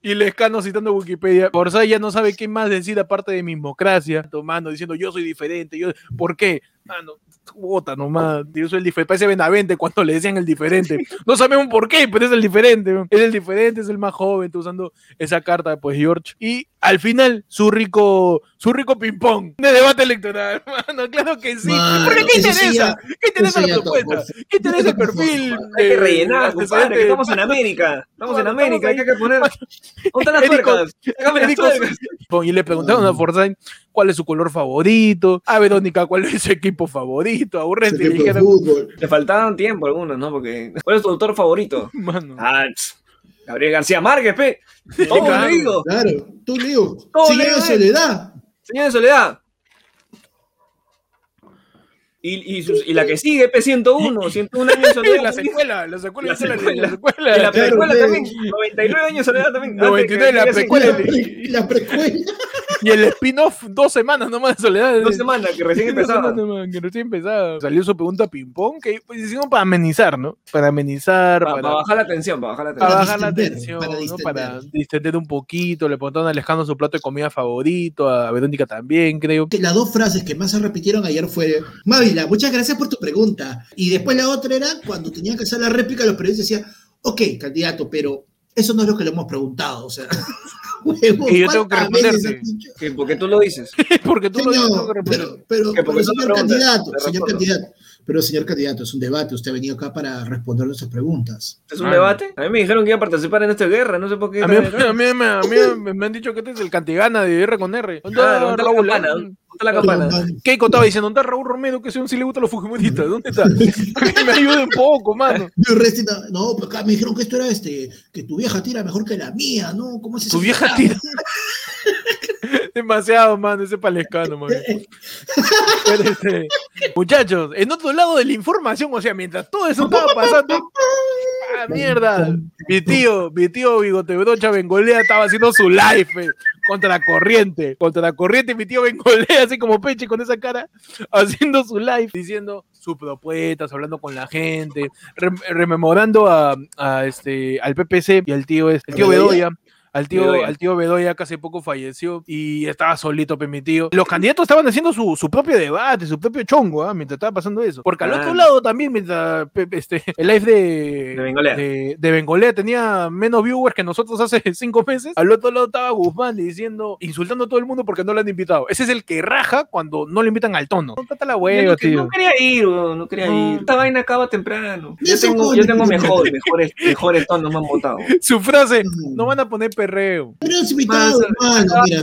A: Y Lescano citando Wikipedia. Orsay ya no sabe qué más decir aparte de mismocracia. Tomando, diciendo yo soy diferente. Yo... ¿Por qué? Mano, bota nomás. Yo soy el diferente. Parece Benavente cuando le decían el diferente. No sabemos por qué, pero es el diferente. Es el diferente, es el más joven. Está usando esa carta, pues George. Y al final, su rico, su rico ping-pong de debate electoral. (laughs) Mano, claro que sí.
C: Mano,
A: Porque ¿qué
C: sí
A: interesa?
C: ya-
A: ¿Qué interesa la propuesta? ¿Qué interesa el perfil?
B: Hay que rellenar, compadre, que
A: antecedente?
B: estamos en América. Estamos en América, hay que poner. ¿Dónde están las tuercas.
A: Y le preguntaron a Forsyth cuál es su color favorito, a Verónica cuál es su equipo favorito, a Urresti le dijeron.
B: Le faltaban tiempo algunos, ¿no? Porque. ¿Cuál es tu autor favorito? (laughs)
A: mano,
B: Ah, Gabriel García Márquez, pe. Todo
A: claro.
B: digo.
C: Claro, tú Leo.
B: Todo
C: Señor de soledad.
B: Señor de Soledad. Y, y, sus- y la que sigue, P101, 101 años soledad. (laughs)
A: la secuela, la secuela,
B: La secuela.
A: la secuela,
B: Y la precuela también, 99 años de soledad también. antes
A: 99
B: que-
A: la precuela.
C: La, (laughs) pre- la precuela.
A: y el spin-off dos semanas nomás de soledad.
B: Dos semanas que recién (laughs)
A: Dos
B: empezaba.
A: semanas, man, que recién empezaba. Salió su pregunta ping-pong, que pues, hicimos para amenizar, ¿no? Para amenizar,
B: Para,
A: para,
B: bajar la tensión, para bajar la
A: para
B: tensión.
A: bajar la tensión,
C: para
A: ¿no?
C: distender.
A: Para distender un poquito. Le preguntaron a Alejandro su plato de comida favorito, a Verónica también, creo.
C: Que Las dos frases que más se repitieron ayer fue, Muchas gracias por tu pregunta. Y después la otra era cuando tenían que hacer la réplica, los periodistas decían, ok, candidato, pero eso no es lo que le hemos preguntado. O sea, (laughs)
A: Y yo tengo que
C: ¿cuántas veces
A: responderte.
C: has dicho?
B: ¿Qué? ¿Por qué tú lo dices? (laughs)
A: Porque tú lo dices, tengo
C: Señor,
A: que responder.
C: pero, pero,
B: Que porque
C: señor candidato, señor candidato, pero señor candidato, es un debate, usted ha venido acá para responder nuestras preguntas.
B: ¿Es un
A: Ah,
B: debate? A mí me dijeron que iba a participar en esta guerra, no sé por qué.
A: A mí, a mí- a mí- a mí me, me han dicho que este es el cantigana de R con R. ¿Dónde
B: Ah,
A: está
B: ¿dónde está la campana? ¿Dónde está la campana?
A: Keiko estaba diciendo, ¿dónde está Raúl Romero? Que si sí le gustan los fujimoristas. ¿Dónde está? (laughs) Que me ayude un poco, mano. (laughs)
C: no, pero acá me dijeron que esto era este, que tu vieja tira mejor que la mía, ¿no? ¿Cómo es eso?
A: Tu vieja tira. (laughs) Demasiado, mano, ese palescano, mano. Pero, este, muchachos, en otro lado de la información, o sea, mientras todo eso estaba pasando, ¡Ah, mierda! Mi tío, mi tío Bigote Brocha Bengolea estaba haciendo su live eh, contra la corriente. Contra la corriente, mi tío Bengolea, así como Peche con esa cara, haciendo su live, diciendo sus propuestas, hablando con la gente, rem- rememorando a, a este, al PPC y al tío, este, el tío
C: Bedoya.
A: Al tío,
B: Bedoya.
A: al tío Bedoya que hace poco falleció y estaba solito, pe, mi tío. Los candidatos estaban haciendo su, su propio debate, su propio chongo, ¿ah? mientras estaba pasando eso. Porque al
B: Ah.
A: otro lado también, mientras pe- pe, este, el live de,
B: De Bengolea.
A: de, de Bengolea tenía menos viewers que nosotros hace (laughs) cinco meses, al otro lado estaba Guzmán diciendo, insultando a todo el mundo porque no lo han invitado. Ese es el que raja cuando no le invitan al tono. No trata la
B: Yo
A: hueva, tío.
B: no quería ir, weón, no quería
A: No.
B: ir. Esta vaina acaba temprano. Yo tengo, yo tengo mejores, mejores, mejores tonos, me han votado. (laughs)
A: Su frase, no van a poner perreo.
C: Pero es invitado,
B: Mano,
C: hermano, mira,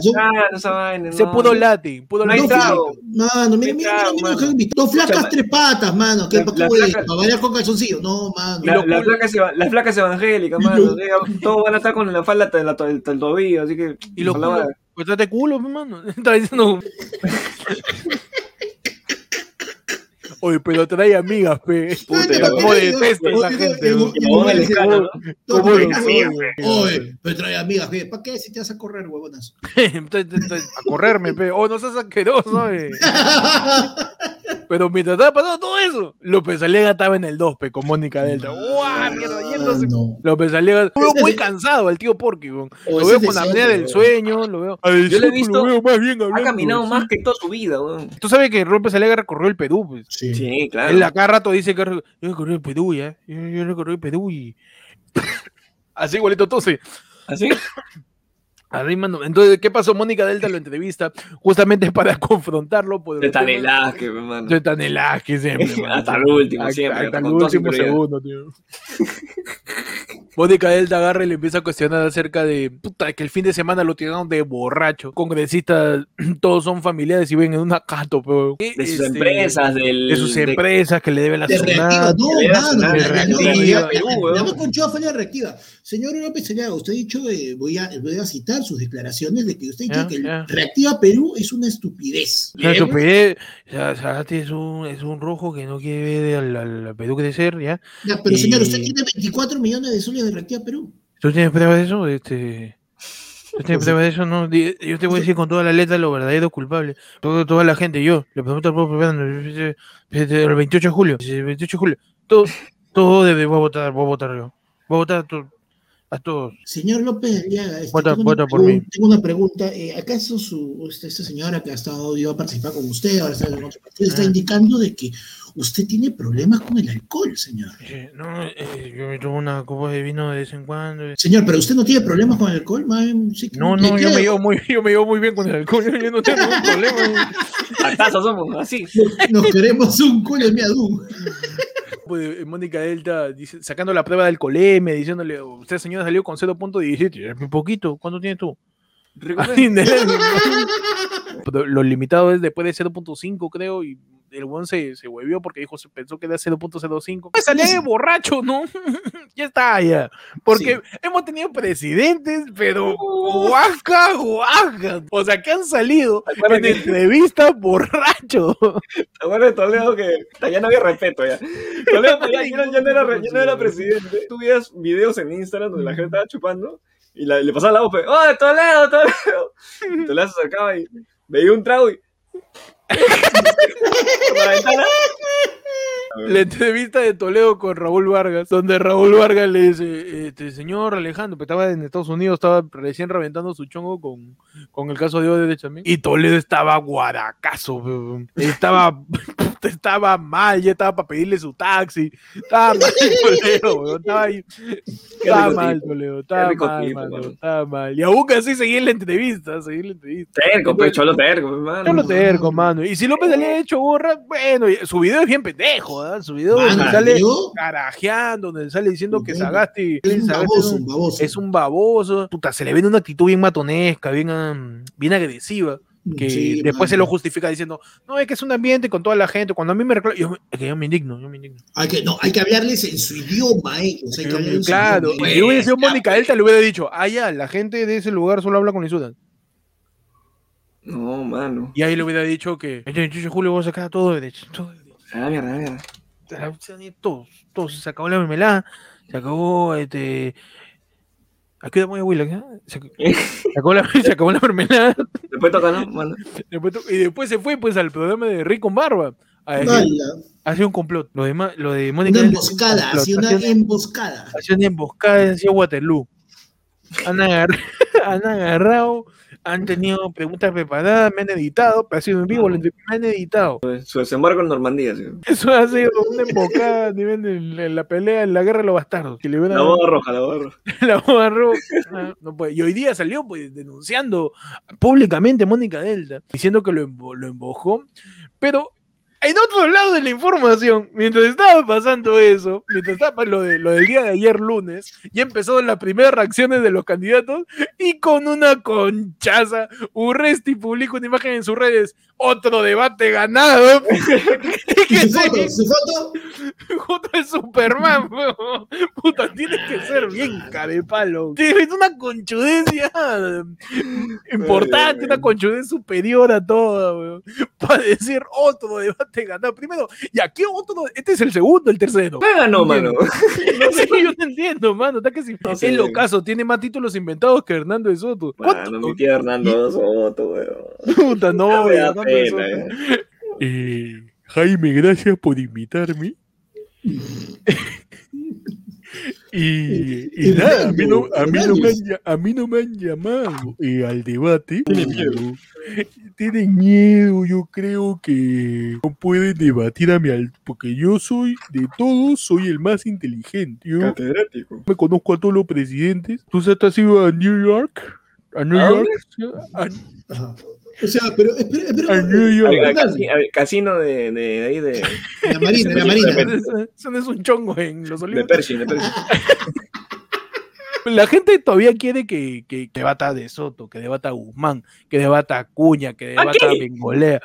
B: no esa vaina,
A: Se pudo latín, pudo
B: No
C: flacas, mano, mira, mira, mira, mira,
B: mano.
C: que han invitado. Dos flacas,
B: Escucha,
C: tres patas, mano. ¿Qué,
B: la-
C: ¿Para
B: la flaca-
C: ¿Para bailar con calzoncillo? No, mano.
B: La, la flaca es eva- las flacas evangélicas, mano. Todos van a estar con la falda hasta el, hasta el- hasta el tobillo, así que.
A: Y los pues trate culo, mi mano. (laughs) Está diciendo. (laughs) Oye, pero trae amigas, pe.
B: Puta,
C: ay,
A: detesto esa gente. ¿Cómo
C: oye, pero trae amigas, pe. ¿para qué si te vas a correr, huevonas? (laughs)
A: a correrme, pe. Oh, no seas asqueroso, eh. (laughs) Pero mientras estaba pasando todo eso, López Aliaga estaba en el 2, pe, con Mónica Delta. ¡Guau! Mierda, yéndose.
C: Ah, no.
A: López Aliaga, lo veo muy cansado al tío Porky, Lo veo con
C: de
A: apnea del sueño, lo veo. Al
B: Yo lo he visto-
A: Lo veo más bien
B: Ha caminado
A: sí.
B: más que toda su vida, weón.
A: Tú sabes que López Aliaga recorrió el Perú, pues.
C: Sí.
B: Sí, claro.
A: Él a cada rato dice que yo recorrí el Perú, ya. Yo, yo recorrí el Perú y. Así igualito tose.
B: ¿Así? (laughs)
A: Entonces, ¿qué pasó? Mónica Delta lo entrevista justamente para confrontarlo por
B: De
A: el tema-
B: Tanelaje, hermano.
A: De Tanelaje siempre. mano.
B: Hasta el último,
A: Hasta-
B: siempre,
A: Hasta el último segundo, tío. Mónica Delta agarra y le empieza a cuestionar acerca de puta, que el fin de semana lo tiraron de borracho. Congresistas, todos son familiares y ven en una cato, pero.
B: De sus
A: este,
B: empresas, del.
A: De sus
B: de-
A: empresas que le deben la SUNAT.
C: no, mano,
B: Perú,
C: fue la reactiva. Señor López Aliaga, usted ha dicho, eh, voy, a, voy a citar sus declaraciones de que usted dicho
A: Ya,
C: que
A: ya.
C: Reactiva Perú es una estupidez.
A: Sea, Zárate es un, es un rojo que no quiere ver al, al Perú crecer, ¿ya?
C: Ya, pero señor, usted tiene 24 millones de soles de Reactiva Perú.
A: ¿Tú tienes pruebas de eso? Este... ¿Tú tienes (laughs) pruebas de eso? No, yo te voy a decir con toda la letra lo verdadero culpable. Todo, toda la gente, yo, le pregunto al pueblo el 28 de julio, el 28 de julio, todo, todo debe, voy a votar, voy a votar yo. Voy a votar a, to- a todos.
C: Señor López Aliaga, este,
A: Vota-
C: tengo, una
A: vota por
C: pregun-
A: mí.
C: tengo una pregunta. eh, ¿Acaso su, usted, esta señora que ha estado, iba a participar con usted, ahora está en otro partido, está
A: Ah.
C: indicando de que usted tiene problemas con el alcohol, señor?
A: Eh, No, eh, yo me tomo una copa de vino de vez en cuando. eh.
C: Señor, pero usted no tiene problemas con el alcohol, bien, sí
A: No, no, yo me, llevo muy, yo me llevo muy bien con el alcohol, yo, no tengo ningún problema.
B: Somos, así.
C: Nos queremos un culo de miadú.
A: Pues, Mónica Delta dice- sacando la prueba del coleme, diciéndole, usted señora salió con 0.17, es muy poquito, ¿cuánto tiene tú? (laughs) Lo limitado es después de 0.5 creo y el buen se, se huevió porque dijo, se pensó que era 0.05. Pues salía de borracho, ¿no? (laughs) ya está, ya. Porque hemos tenido presidentes, pero guaca, guaca. O sea, que han salido
B: ¿Te acuerdas
A: en
B: que-
A: entrevistas (laughs) borracho.
B: ¿Te acuerdas de Toledo que ya no había respeto ya? Toledo ya, ya no- ya no era, ya no era (laughs) presidente. Tú veías videos en Instagram donde la gente estaba chupando y la- le pasaba la voz, ¡Oh, Toledo, Toledo! Y Toledo se acercaba y veía un trago y... もらえた。
A: La entrevista de Toledo con Raúl Vargas, donde Raúl Vargas le dice, este señor Alejandro, que estaba en Estados Unidos, estaba recién reventando su chongo con, con el caso de Odebrecht también. Y Toledo estaba guaracazo, estaba, (laughs) estaba mal, ya estaba para pedirle su taxi. Estaba mal (laughs) Toledo, estaba ahí. Estaba
B: rico
A: mal. Toledo, estaba mal,
B: tipo,
A: mano,
B: mano.
A: estaba mal. Y aún así seguía en la entrevista, seguía en la entrevista.
B: Terco, pues, cholo terco, hermano.
A: Yo lo terco, mano. Y si López le había hecho borra, bueno, su video es bien pendejo, ¿ah? Su video
C: Mano,
A: donde sale
C: yo-
A: carajeando, donde sale diciendo que Sagasti,
C: Es un baboso,
A: es
C: un
A: un-
C: baboso.
A: es un baboso. Puta, se le ve una actitud bien matonesca, bien, bien agresiva. Que
C: Sí,
A: después se lo justifica diciendo, no, es que es un ambiente con toda la gente. Cuando a mí me reclaman, yo, me- es que yo me indigno, yo me indigno.
C: Hay que, no, hay que hablarles en su idioma, eh. o sea, hay que hablarles en su
A: claro, si yo hubiera sido Mónica Delta, le hubiera dicho, ah, ya, la gente de ese lugar solo habla con Lisudan.
B: No, mano.
A: Y ahí le hubiera dicho que el 28 de julio vamos a sacar todo de derecho. todo de.
B: A la mierda, a la mierda.
A: se han ido todos, todos, se acabó la mermelada, se acabó este. Aquí muy abuela, ¿eh? se, (laughs) se acabó la, (laughs) se acabó la mermelada.
B: Después toca, ¿no? Bueno.
A: Después to- y después se fue pues al programa de Rick con Barba. Hacía un complot. Lo de, lo de Mónica.
C: Una emboscada, así una emboscada.
A: hacía una emboscada, hacía Waterloo. Han, agar- (laughs) han agarrado, han tenido preguntas preparadas, me han editado, pero ha sido en vivo, me han editado.
B: Su desembarco en Normandía, sí.
A: Eso ha sido una emboscada a nivel de la, en la pelea, en la guerra de los bastardos. Que le
B: La boda roja, la boda roja. (laughs)
A: la boda roja. Ah, no puede. Y hoy día salió pues, denunciando públicamente a Mónica Delta, diciendo que lo, lo embojó. Pero en otro lado de la información, mientras estaba pasando eso, mientras estaba lo, de, lo del día de ayer lunes, ya empezaron las primeras reacciones de los candidatos y con una conchaza, Urresti publica una imagen en sus redes, otro debate ganado. (laughs)
C: Y
A: que
C: su foto, su foto,
A: Junto al Superman, weón. Puta, tienes que ser bien carepalo. Tienes una conchudencia importante, una conchudez superior a toda, weón. Para decir otro debate ganado. Primero, ¿y aquí otro? Este es el segundo, el tercero.
B: ¿Qué ganó, mano? (laughs)
A: No sé, yo no entiendo, mano. Está que si
B: No sé.
A: el ocaso tiene más títulos inventados que Hernando de Soto.
B: Mano, mi tío Hernando Soto, weón.
A: Puta, no, (laughs)
B: da
A: Hernando de Soto.
B: eh.
A: Eh, Jaime, gracias por invitarme. (laughs) y, y nada, a mí, no, a, mí no me han, lla- a mí no me han llamado eh, al debate.
B: Tienen miedo.
A: Tienen miedo, yo creo que no pueden debatir a mi al porque yo soy, de todos, soy el más inteligente. Yo
B: Catedrático.
A: me conozco a todos los presidentes. ¿Tú sabes, has ido a New York? ¿A New
B: ¿A
A: York? A,
C: Ajá. O sea, pero espera, espera.
B: casino de, de, ahí de,
C: La marina, la
B: De
C: marina.
A: Eso, no es un chongo en los
B: de
A: olivos.
B: Pershing, de Pershing.
A: La gente todavía quiere que, que, que debata de Soto, que debata a Guzmán, que debata a Cuña, que debata? Bengolea.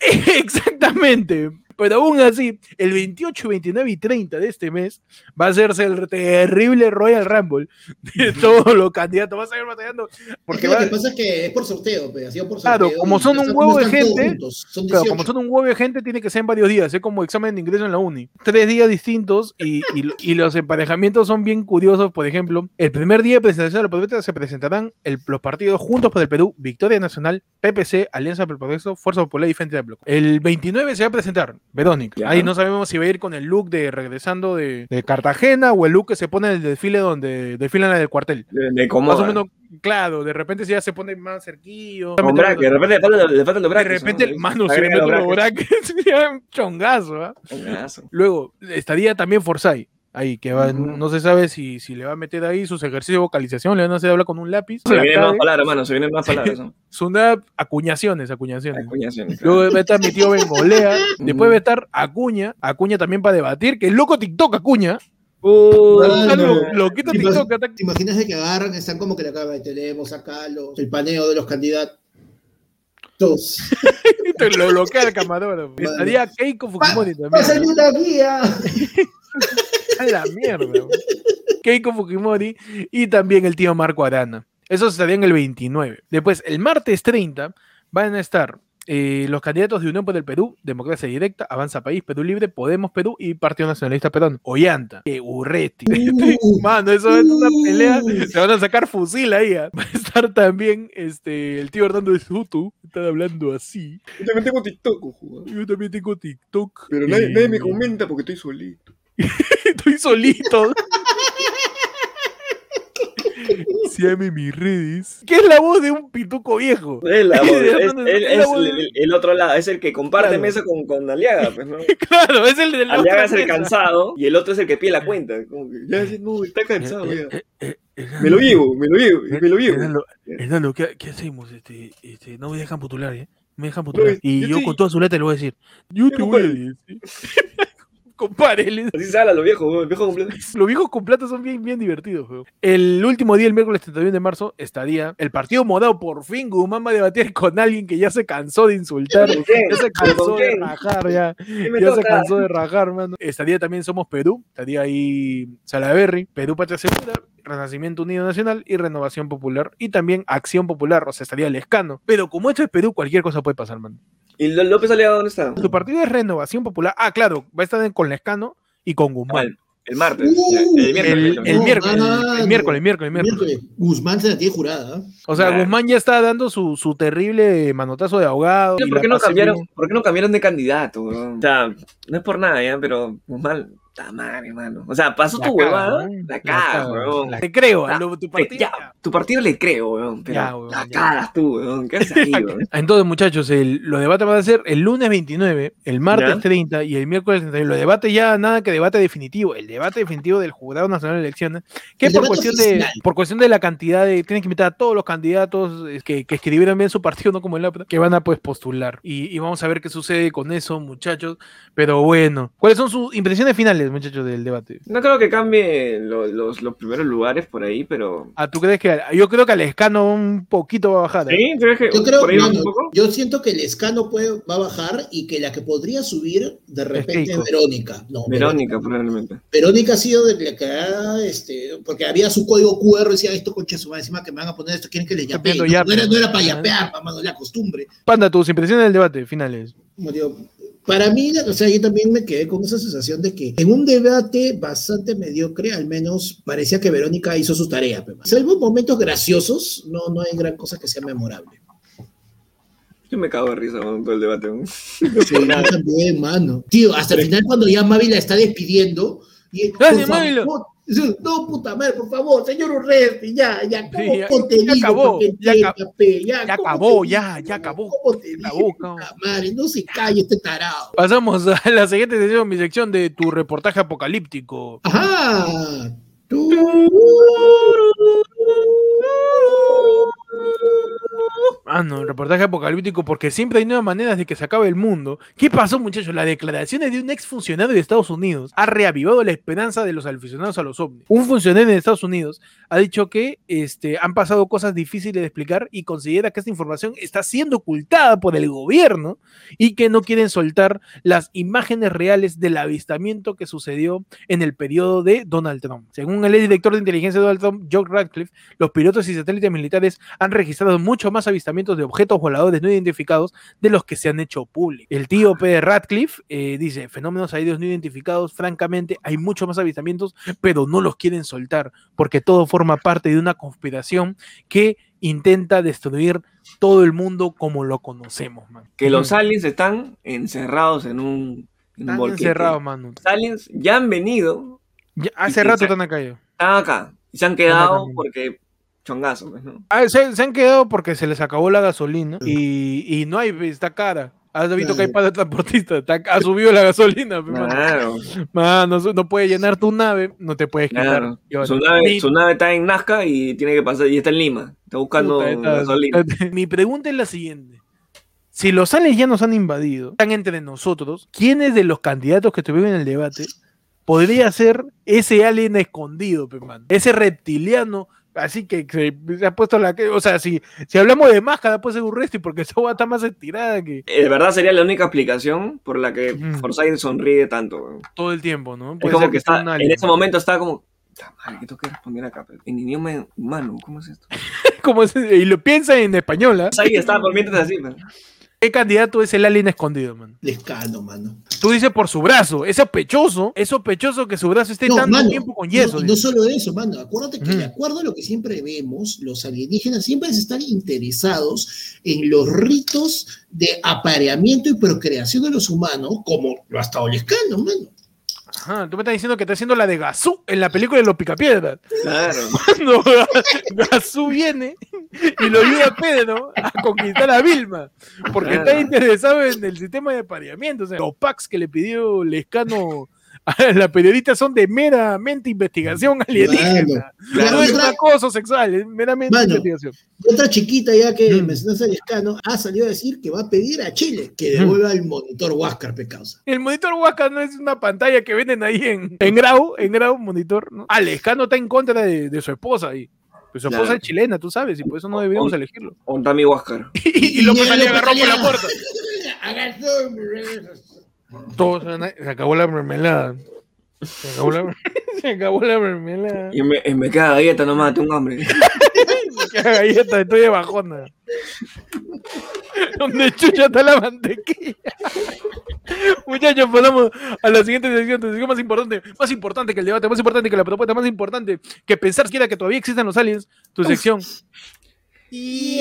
A: (laughs) Exactamente. Pero aún así, el 28, 29 y 30 de este mes va a hacerse el terrible Royal Rumble de todos los candidatos. Va a seguir batallando.
C: Porque
A: Porque
C: lo
A: va,
C: que pasa es que es por sorteo, pues, ha sido por
A: Claro,
C: sorteo.
A: como
C: y
A: son un huevo de gente,
C: son
A: Claro,
C: 18.
A: como son un huevo de gente, tiene que ser en varios días, es como examen de ingreso en la uni. Tres días distintos y, y- y los emparejamientos son bien curiosos. Por ejemplo, el primer día de presentación de la propuesta se presentarán el- los partidos Juntos por el Perú, Victoria Nacional, PPC, Alianza por el Progreso, Fuerza Popular y Frente de Bloque. El 29 se va a presentar Verónica. Ahí no sabemos si va a ir con el look de regresando de, de Cartagena o el look que se pone en el desfile donde desfilan en el cuartel.
B: De, de
A: Más o menos, claro, de repente si ya se pone más cerquillo.
B: Con de repente le faltan los
A: De
B: brackets.
A: repente,
B: ¿no?
A: mano, se le
B: los (laughs)
A: ya un chongazo, ¿ah?
B: Coñazo.
A: Luego, estaría también Forsyth, ahí, que va, no se sabe si, si le va a meter ahí sus ejercicios de vocalización, le van a hacer hablar con un lápiz.
B: Se vienen más
A: cague.
B: palabras, mano, se vienen más palabras. (laughs) ¿no?
A: Son una- acuñaciones, acuñaciones.
B: Acuñaciones, claro.
A: Luego va a estar mi tío Bengolea, (laughs) después va a estar Acuña, Acuña también para debatir, que el loco TikTok Acuña, está
C: no.
A: lo, TikTok,
C: ¿Te imaginas de que agarran, están como que la acaba tenemos acá los, el paneo de los candidatos? Todos. (laughs)
A: lo bloquea el camarógrafo. Estaría Keiko Fujimori también.
C: ¡Pásale una guía! (laughs)
A: A la mierda. Keiko Fujimori y también el tío Marco Arana. Esos estarían el 29. Después, el martes 30 van a estar eh, los candidatos de Unión por el Perú, Democracia Directa, Avanza País, Perú Libre, Podemos Perú y Partido Nacionalista Peruano. Ollanta, que Urreti.
C: Uh, (laughs)
A: Mano, eso es una
C: uh.
A: pelea. Se van a sacar fusil ahí. ah. Va a estar también este, el tío Hernando de Soto. Están hablando así.
B: Yo también tengo TikTok, ojo, ¿eh?
A: Yo también tengo TikTok.
B: Pero nadie, nadie me
A: eh,
B: comenta porque estoy solito. (laughs)
A: Estoy solito. Síame mis redes. ¿Qué es la voz de un pituco viejo?
B: Es, la voz, (laughs) es,
A: No, no,
B: él
A: es la
B: es
A: voz
B: el, otro lado, es el que comparte
A: Claro.
B: mesa con, con Aliaga, pues, ¿no? (laughs)
A: Claro, es el del
B: Aliaga es el cansado y el otro es el que pide la cuenta. Como que, ya, no, está cansado, ya. Me lo llevo, me lo llevo, me lo llevo.
A: Hernando, Hernando, ¿qué, qué hacemos? Este, este, no me dejan postular, ¿eh? No me dejan
B: No,
A: postular.
B: yo
A: y yo con toda su letra le voy a decir, yo te voy a decir. Compadre, le-
B: Así se habla los viejos, weón, el viejo completo. (laughs)
A: los viejos con plata son bien, bien divertidos. weón. El último día, el miércoles 31 de marzo, estaría el Partido Morado. Por fin Guzmán va a debatir con alguien que ya se cansó de insultar.
B: ¿Con?
A: Ya se
B: ¿Con
A: cansó de rajar, ya.
B: ¿Qué me
A: Ya se cansó de rajar, mano. Estaría también Somos Perú, estaría ahí Salaberry, Perú Patria Segura, Renacimiento Unido Nacional y Renovación Popular y también Acción Popular, o sea, estaría Lescano. Pero como esto es Perú, cualquier cosa puede pasar, mano.
B: ¿Y López Aliaga dónde está?
A: Tu partido es Renovación Popular. Ah, claro, va a estar con Lescano y con Guzmán.
B: El, el martes.
C: Uh,
B: el miércoles.
A: El, el
C: No,
A: miércoles, el, miércoles, el miércoles, el miércoles.
C: Miércoles. Guzmán se la tiene jurada. ¿ah?
A: O sea,
B: Claro.
A: Guzmán ya está dando su, su terrible manotazo de ahogado. y
B: ¿Por qué, no cambiaron. ¿Por qué no cambiaron de candidato? O sea, no es por nada, ya, pero Guzmán, está mal, hermano. O sea, pasó
A: La
B: tu huevada,
A: ¿no?
B: la cagas,
A: caga.
B: weón.
A: La- Te creo, lo- tu
B: Eh,
A: partido.
B: ya, tu partido le creo, weón, pero
A: Ya, weón,
B: la cagas tú, weón. ¿Qué haces ahí, weón?
A: Entonces, muchachos, el, los debates van a ser el lunes 29, el martes
B: Ya. 30
A: 30 y el miércoles 31. Los debates ya nada que debate definitivo. El debate definitivo del Jurado Nacional de Elecciones, que
C: El
A: por cuestión, de, por cuestión de la cantidad de. Tienen que invitar a todos los candidatos eh, que, que escribieron bien su partido, no como el APRA, que van a pues postular. Y, y vamos a ver qué sucede con eso, muchachos. Pero bueno, ¿cuáles son sus impresiones finales, muchachos, del debate?
B: No creo que cambie lo- los, los primeros lugares por ahí, pero.
A: Ah, ¿tú crees que.? Yo creo que al escano un poquito va a bajar. ¿eh?
B: ¿Sí? ¿Crees que
C: Yo creo
B: por ahí va
C: mano,
B: un poco?
C: yo siento que el escano puede, va a bajar y que la que podría subir de repente es. Verónica. No,
B: Verónica, probablemente.
C: Verónica ha sido de la que ha, este, porque había su código QR, decía esto concha su encima que me van a poner esto, quieren que les yapeen.
A: pidiendo
C: No, no era, no era
A: ¿no?
C: para yapear, pa, mano, la costumbre.
A: Panda, tus impresiones del debate finales.
C: Como digo, para mí, o sea, yo también me quedé con esa sensación de que en un debate bastante mediocre, al menos parecía que Verónica hizo su tarea. pe. Salvo momentos graciosos, no, no hay gran cosa que sea memorable.
B: Yo me cago de risa con todo el debate.
C: Sí, yo también, mano. Tío, hasta el final cuando ya Mavi la está despidiendo. Y,
A: Gracias,
C: por favor, no, puta madre, por favor, señor Urresti, ya, ya, ¿cómo
A: Sí, ya-
C: te
A: ya
C: digo
A: acabó, ya acabó,
C: pe? ya,
A: ya
C: ¿cómo
A: acabó,
C: te
A: ya,
C: digo?
A: ya acabó.
C: ¿Cómo te
A: La
C: digo,
A: boca.
C: puta madre? No se calle este tarado.
A: Pasamos a la siguiente sección, mi sección de tu reportaje apocalíptico.
C: Ajá. Tú.
A: Ah, no, reportaje apocalíptico porque siempre hay nuevas maneras de que se acabe el mundo. ¿Qué pasó, muchachos? Las declaraciones de un ex funcionario de Estados Unidos ha reavivado la esperanza de los aficionados a los ovnis. Un funcionario de Estados Unidos ha dicho que este, han pasado cosas difíciles de explicar y considera que esta información está siendo ocultada por el gobierno y que no quieren soltar las imágenes reales del avistamiento que sucedió en el periodo de Donald Trump. Según el director de inteligencia de Donald Trump, Joe Radcliffe, los pilotos y satélites militares han registrado mucho más avistamientos de objetos voladores no identificados de los que se han hecho públicos. El tío P. Radcliffe eh, dice, fenómenos aéreos no identificados, francamente hay mucho más avistamientos, pero no los quieren soltar, porque todo forma parte de una conspiración que intenta destruir todo el mundo como lo conocemos, man.
B: Que los aliens están encerrados en un, en
A: Están encerrados, mano.
B: Los aliens ya han venido,
A: Ya- hace rato están acá
B: están acá. Y se han quedado porque chongazo, pues, ¿no?
A: Ah, se, se han quedado porque se les acabó la gasolina y, y no hay, está cara. Has visto que hay para transportistas, está- ha subido la gasolina, mano.
B: Claro,
A: Mano, no, no puede llenar tu nave, no te puedes quitar.
B: claro. Su nave,
A: mi,
B: su nave está en Nazca y tiene que pasar, y está en Lima. Está buscando
A: puta, está-
B: gasolina. (laughs)
A: mi pregunta es la siguiente. Si los aliens ya nos han invadido, están entre nosotros, ¿quiénes de los candidatos que estuvieron en el debate podría ser ese alien escondido, mano? Ese reptiliano, así que se, se ha puesto la... O sea, si, si hablamos de máscara, puede ser un resto, porque (laughs) esa va está más estirada que
B: Eh, De verdad sería la única explicación por la que
A: Ujú.
B: Forsyth sonríe tanto.
A: todo el tiempo, ¿no?
B: Es
A: Puede
B: como
A: ser
B: que
A: sea
B: está, en
A: alien.
B: ese momento está como, "Puta madre, ¿qué tengo que responder acá? En idioma humano, ¿cómo es esto? (laughs)
A: Como ese- y lo piensa en español, ¿ah?
B: Ahí está, por mientras así. pe.
A: ¿Qué candidato es el alien escondido, man?
C: Lescano, mano.
A: Tú dices por su brazo, es sospechoso, es sospechoso que su brazo esté
C: No,
A: tanto
C: mano,
A: tiempo con
C: no,
A: yeso.
C: y no
A: dice.
C: solo eso, mano. Acuérdate que, de acuerdo a lo que siempre vemos, los alienígenas siempre están interesados en los ritos de apareamiento y procreación de los humanos, como lo ha estado Lescano, mano.
A: Ajá, tú me estás diciendo que está haciendo la de Gazú en la película de los Picapiedras.
B: Claro. (laughs)
A: Cuando Gazú viene y lo ayuda a Pedro a conquistar a Vilma, porque
B: Claro.
A: está interesado en el sistema de apareamiento. O sea, los packs que le pidió Lescano (laughs) a la periodista son de meramente investigación alienígena.
C: Claro,
A: no es
C: otra-
A: un acoso sexual, es meramente
C: Mano.
A: investigación.
C: Otra chiquita ya que
A: Mm.
C: mencionaste a Lescano ha salido a decir que va a pedir a Chile que devuelva el monitor Huáscar, pe causa.
A: El monitor Huasca no es una pantalla que venden ahí en, en Grau, en Grau monitor, ¿no? Alejandro está en contra de, de su esposa ahí. Pues su esposa
B: Claro.
A: es chilena, tú sabes, y por eso no debíamos
B: On-
A: elegirlo.
B: Ontami Huáscar. (laughs)
A: Y, y López Ali
C: López
A: agarró por la puerta. (laughs)
C: Agarró mi regreso.
A: Todo se, acabó la mermelada. Se acabó la, se acabó la mermelada.
B: Y me, y me queda galleta nomás, tengo hambre.
A: Qué galleta, estoy de bajona. Donde chucha está la mantequilla. Muchachos, pasamos a la siguiente sección. Más importante, más importante que el debate, más importante que la propuesta, más importante que pensar siquiera que todavía existen los aliens. Tu sección. Y,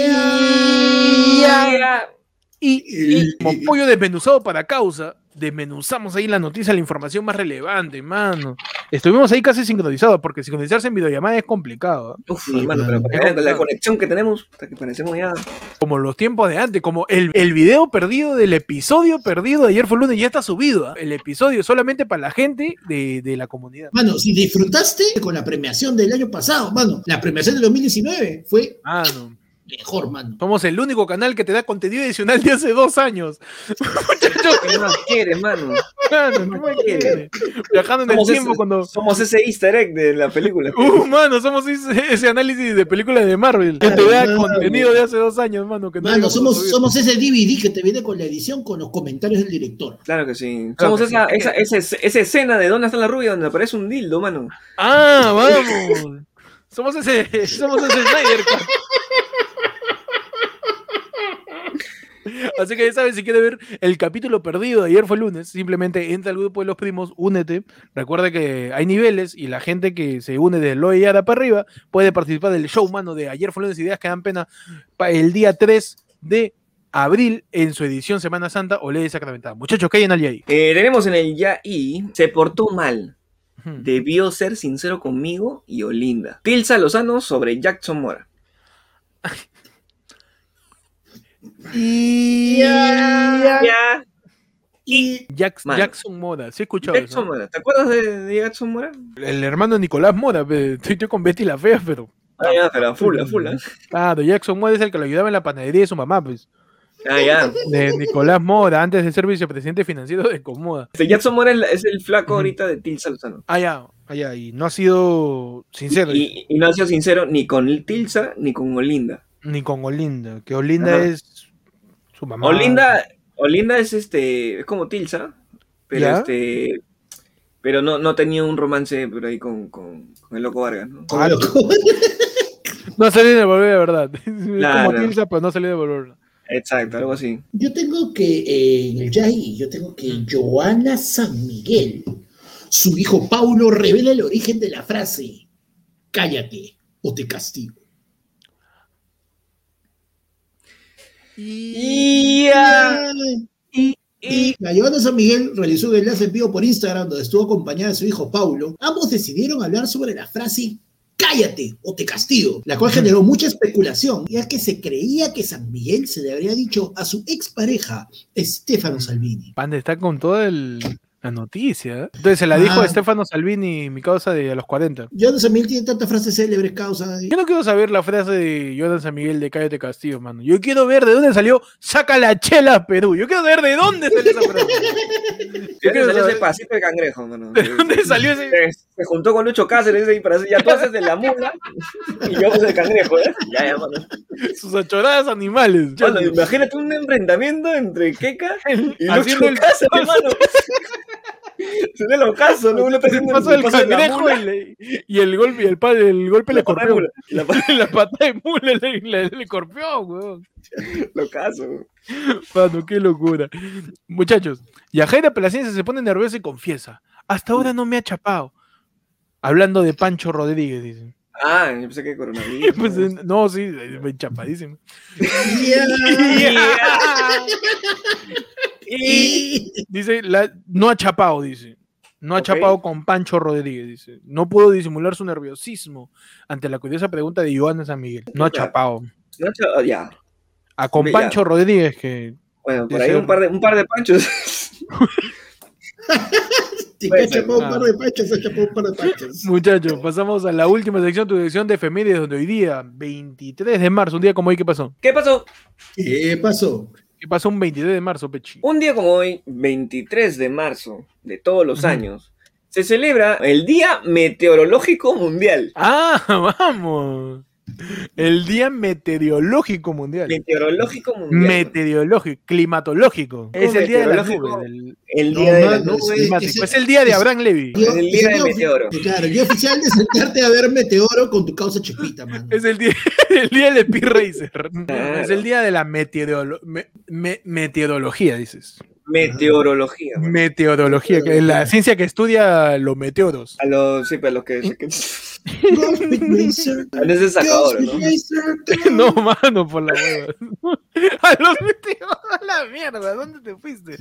A: y como pollo desmenuzado para causa, desmenuzamos ahí la noticia, la información más relevante, mano. Estuvimos ahí casi sincronizados, porque sincronizarse en videollamada es complicado. ¿eh?
B: Uf, hermano, pero para que vean la conexión que tenemos, hasta que parecemos ya.
A: Como los tiempos de antes, como el, el video perdido del episodio perdido de ayer fue lunes, ya está subido. ¿ah? El episodio solamente para la gente de, de la comunidad.
C: Mano, si disfrutaste con la premiación del año pasado, mano, la premiación del 2019 fue
A: Mano,
C: mejor, mano.
A: somos el único canal que te da contenido adicional de hace dos años. (laughs)
B: ¿Qué más quieres, mano?
A: Mano, ¿qué más quieres? Viajando en el
B: Somos
A: tiempo
B: ese-
A: cuando.
B: Somos ese easter egg de la película. (laughs)
A: Uh, mano, somos ese, ese análisis de películas de Marvel. Que te da
C: Mano.
A: contenido de hace dos años, mano. Que no
C: Mano, somos, somos ese DVD que te viene con la edición con los comentarios del director.
B: Claro que sí.
A: Claro
B: Somos
A: que
B: esa,
A: sí.
B: esa, esa, esa escena de dónde está la rubia donde aparece un dildo, mano.
A: Ah, vamos. Somos ese, somos ese Snyder. (laughs) (laughs) Así que ya sabes, si quieres ver el capítulo perdido de ayer fue lunes, simplemente entra al grupo de los primos, únete. Recuerda que hay niveles y la gente que se une de Loe y Ara para arriba puede participar del show, mano, de ayer fue lunes, ideas que dan pena, el día 3 de abril en su edición Semana Santa o Ley Sacramentada. Muchachos, ¿qué hay en el ahí?
B: Eh, tenemos en el ya y se portó mal. Debió ser sincero conmigo y Olinda. Tilsa Lozano sobre Jackson Mora. (laughs)
A: Y
B: Ya.
C: Y
A: Jax-
B: Mano.
A: Jackson Mora, sí he escuchado eso.
B: Jackson Mora. ¿Te acuerdas de, de Jackson Mora?
A: El hermano de Nicolás Mora, pe, estoy yo con Betty la fea, pero.
B: Ah, ya, pero a full, a full. ¿eh?
A: Claro, Jackson Mora es el que lo ayudaba en la panadería de su mamá, pues.
B: Ah, ya.
A: De Nicolás Mora, antes de ser vicepresidente financiero de Comoda.
B: Este Jackson Mora es, la- es el flaco ahorita de Tilsa Lozano.
A: Ah, ya, ah, ya, y no ha sido sincero,
B: Y, y no ha sido sincero ni con Tilsa ni con Olinda.
A: ni con Olinda, que Olinda
B: Ajá.
A: es su mamá.
B: Olinda, Olinda es este, es como Tilsa, pero
A: ¿Ya?
B: este, pero no, no tenía un romance por ahí con, con, con el loco Vargas, ¿no?
A: Ah, lo- (laughs) No salió de devolver la verdad. (laughs) Es
B: Claro.
A: como Tilsa, pero no salió de devolverla.
B: Exacto, algo así.
C: yo tengo que, eh, en el Yai, yo tengo que
A: Mm.
C: Joana San Miguel, su hijo Paulo, revela el origen de la frase: Cállate o te castigo.
B: Y ya.
C: Y, y la Joana San Miguel realizó un enlace en vivo por Instagram donde estuvo acompañada de su hijo Paulo. Ambos decidieron hablar sobre la frase cállate o te castigo, la cual generó mucha especulación, ya que se creía que San Miguel se le habría dicho a su expareja, Stefano Salvini.
A: Pande está con toda el- la noticia. ¿eh? Entonces se la dijo
C: Ah.
A: a Stefano Salvini, mi causa de a los 40.
C: Joana San Miguel tiene tantas frases célebres, causa.
A: Yo no quiero saber la frase de Jonathan San Miguel de Cállate Castillo, mano. Yo quiero ver de dónde salió Saca la chela Perú. Yo quiero ver de dónde salió esa frase. (laughs)
B: ¿De
A: quiero
B: dónde salió
A: saber-
B: ese pasito de cangrejo, mano? (laughs)
A: ¿De dónde salió ese?
B: Se, se juntó con Lucho Cáceres y para hacer, ya tú haces de la mula y yo haces de cangrejo, ¿eh? Ya, ya, mano.
A: Sus achoradas animales.
B: Mano, imagínate un enfrentamiento entre Keka (laughs) y Lucho
A: el
B: Cáceres, mano. Se ve el ocaso, ¿no? Uno está
A: El paso del cangrejo y, el golpe, y el, el golpe le
B: la pata de
A: corrió.
B: mula, y la pata (laughs)
A: La pata de mula le, le, le corpió, weón. (laughs)
B: de ocaso.
A: Mano, qué locura. Muchachos, Yajaira Palaciense se pone nerviosa y confiesa. Hasta ahora no me ha chapado. Hablando de Pancho Rodríguez, dice.
B: Ah, yo pensé que coronavirus. (laughs)
A: Pues,
B: ¿no?
A: eh, no, sí, eh, chapadísimo.
C: Y- (laughs)
A: Dice, la, no ha chapado, dice. No ha chapado con Pancho Rodríguez, dice. No pudo disimular su nerviosismo ante la curiosa pregunta de Joana San Miguel. No ha chapado.
B: No, ah, ya.
A: A con
B: Ya.
A: Pancho Rodríguez, que
B: Bueno, por
A: Dice-
B: ahí un par de, un par de panchos. (laughs) Ser.
C: chapado un
A: Ah.
C: par de panchos, ha chapado un par de panchos. (laughs)
A: Muchachos, pasamos a la última sección, tu sección de efemérides, donde hoy día, 23 de marzo, un día como hoy, ¿qué pasó?
B: ¿Qué pasó?
C: ¿Qué pasó?
A: ¿Qué pasó un 23 de marzo, Pechi?
B: Un día como hoy, 23 de marzo de todos los años, se celebra el Día Meteorológico Mundial.
A: ¡Ah, (laughs) vamos! El Día Meteorológico Mundial.
B: Meteorológico mundial.
A: Meteorológico, climatológico. Es el día de la nube. del-
B: el
C: No,
B: día de la nube.
C: ese-
A: Es el día de Abraham Levy.
B: Es el día del
C: ofi-
B: meteoro.
C: Claro, el día oficial de sentarte a ver meteoro con tu causa chepita, mano.
A: Es el día, (laughs) el día del Speed Racer.
B: Claro.
A: Es el día de la meteorolo- me- me- meteorología, dices.
B: Meteorología.
A: Meteorología, que es la ciencia que estudia los meteoros.
B: A los, sí, para los que. que- (laughs) Es sacador, (laughs) ¿no?
A: Mano, por la hueva. (laughs) A los meteoros, a la mierda, ¿dónde te fuiste?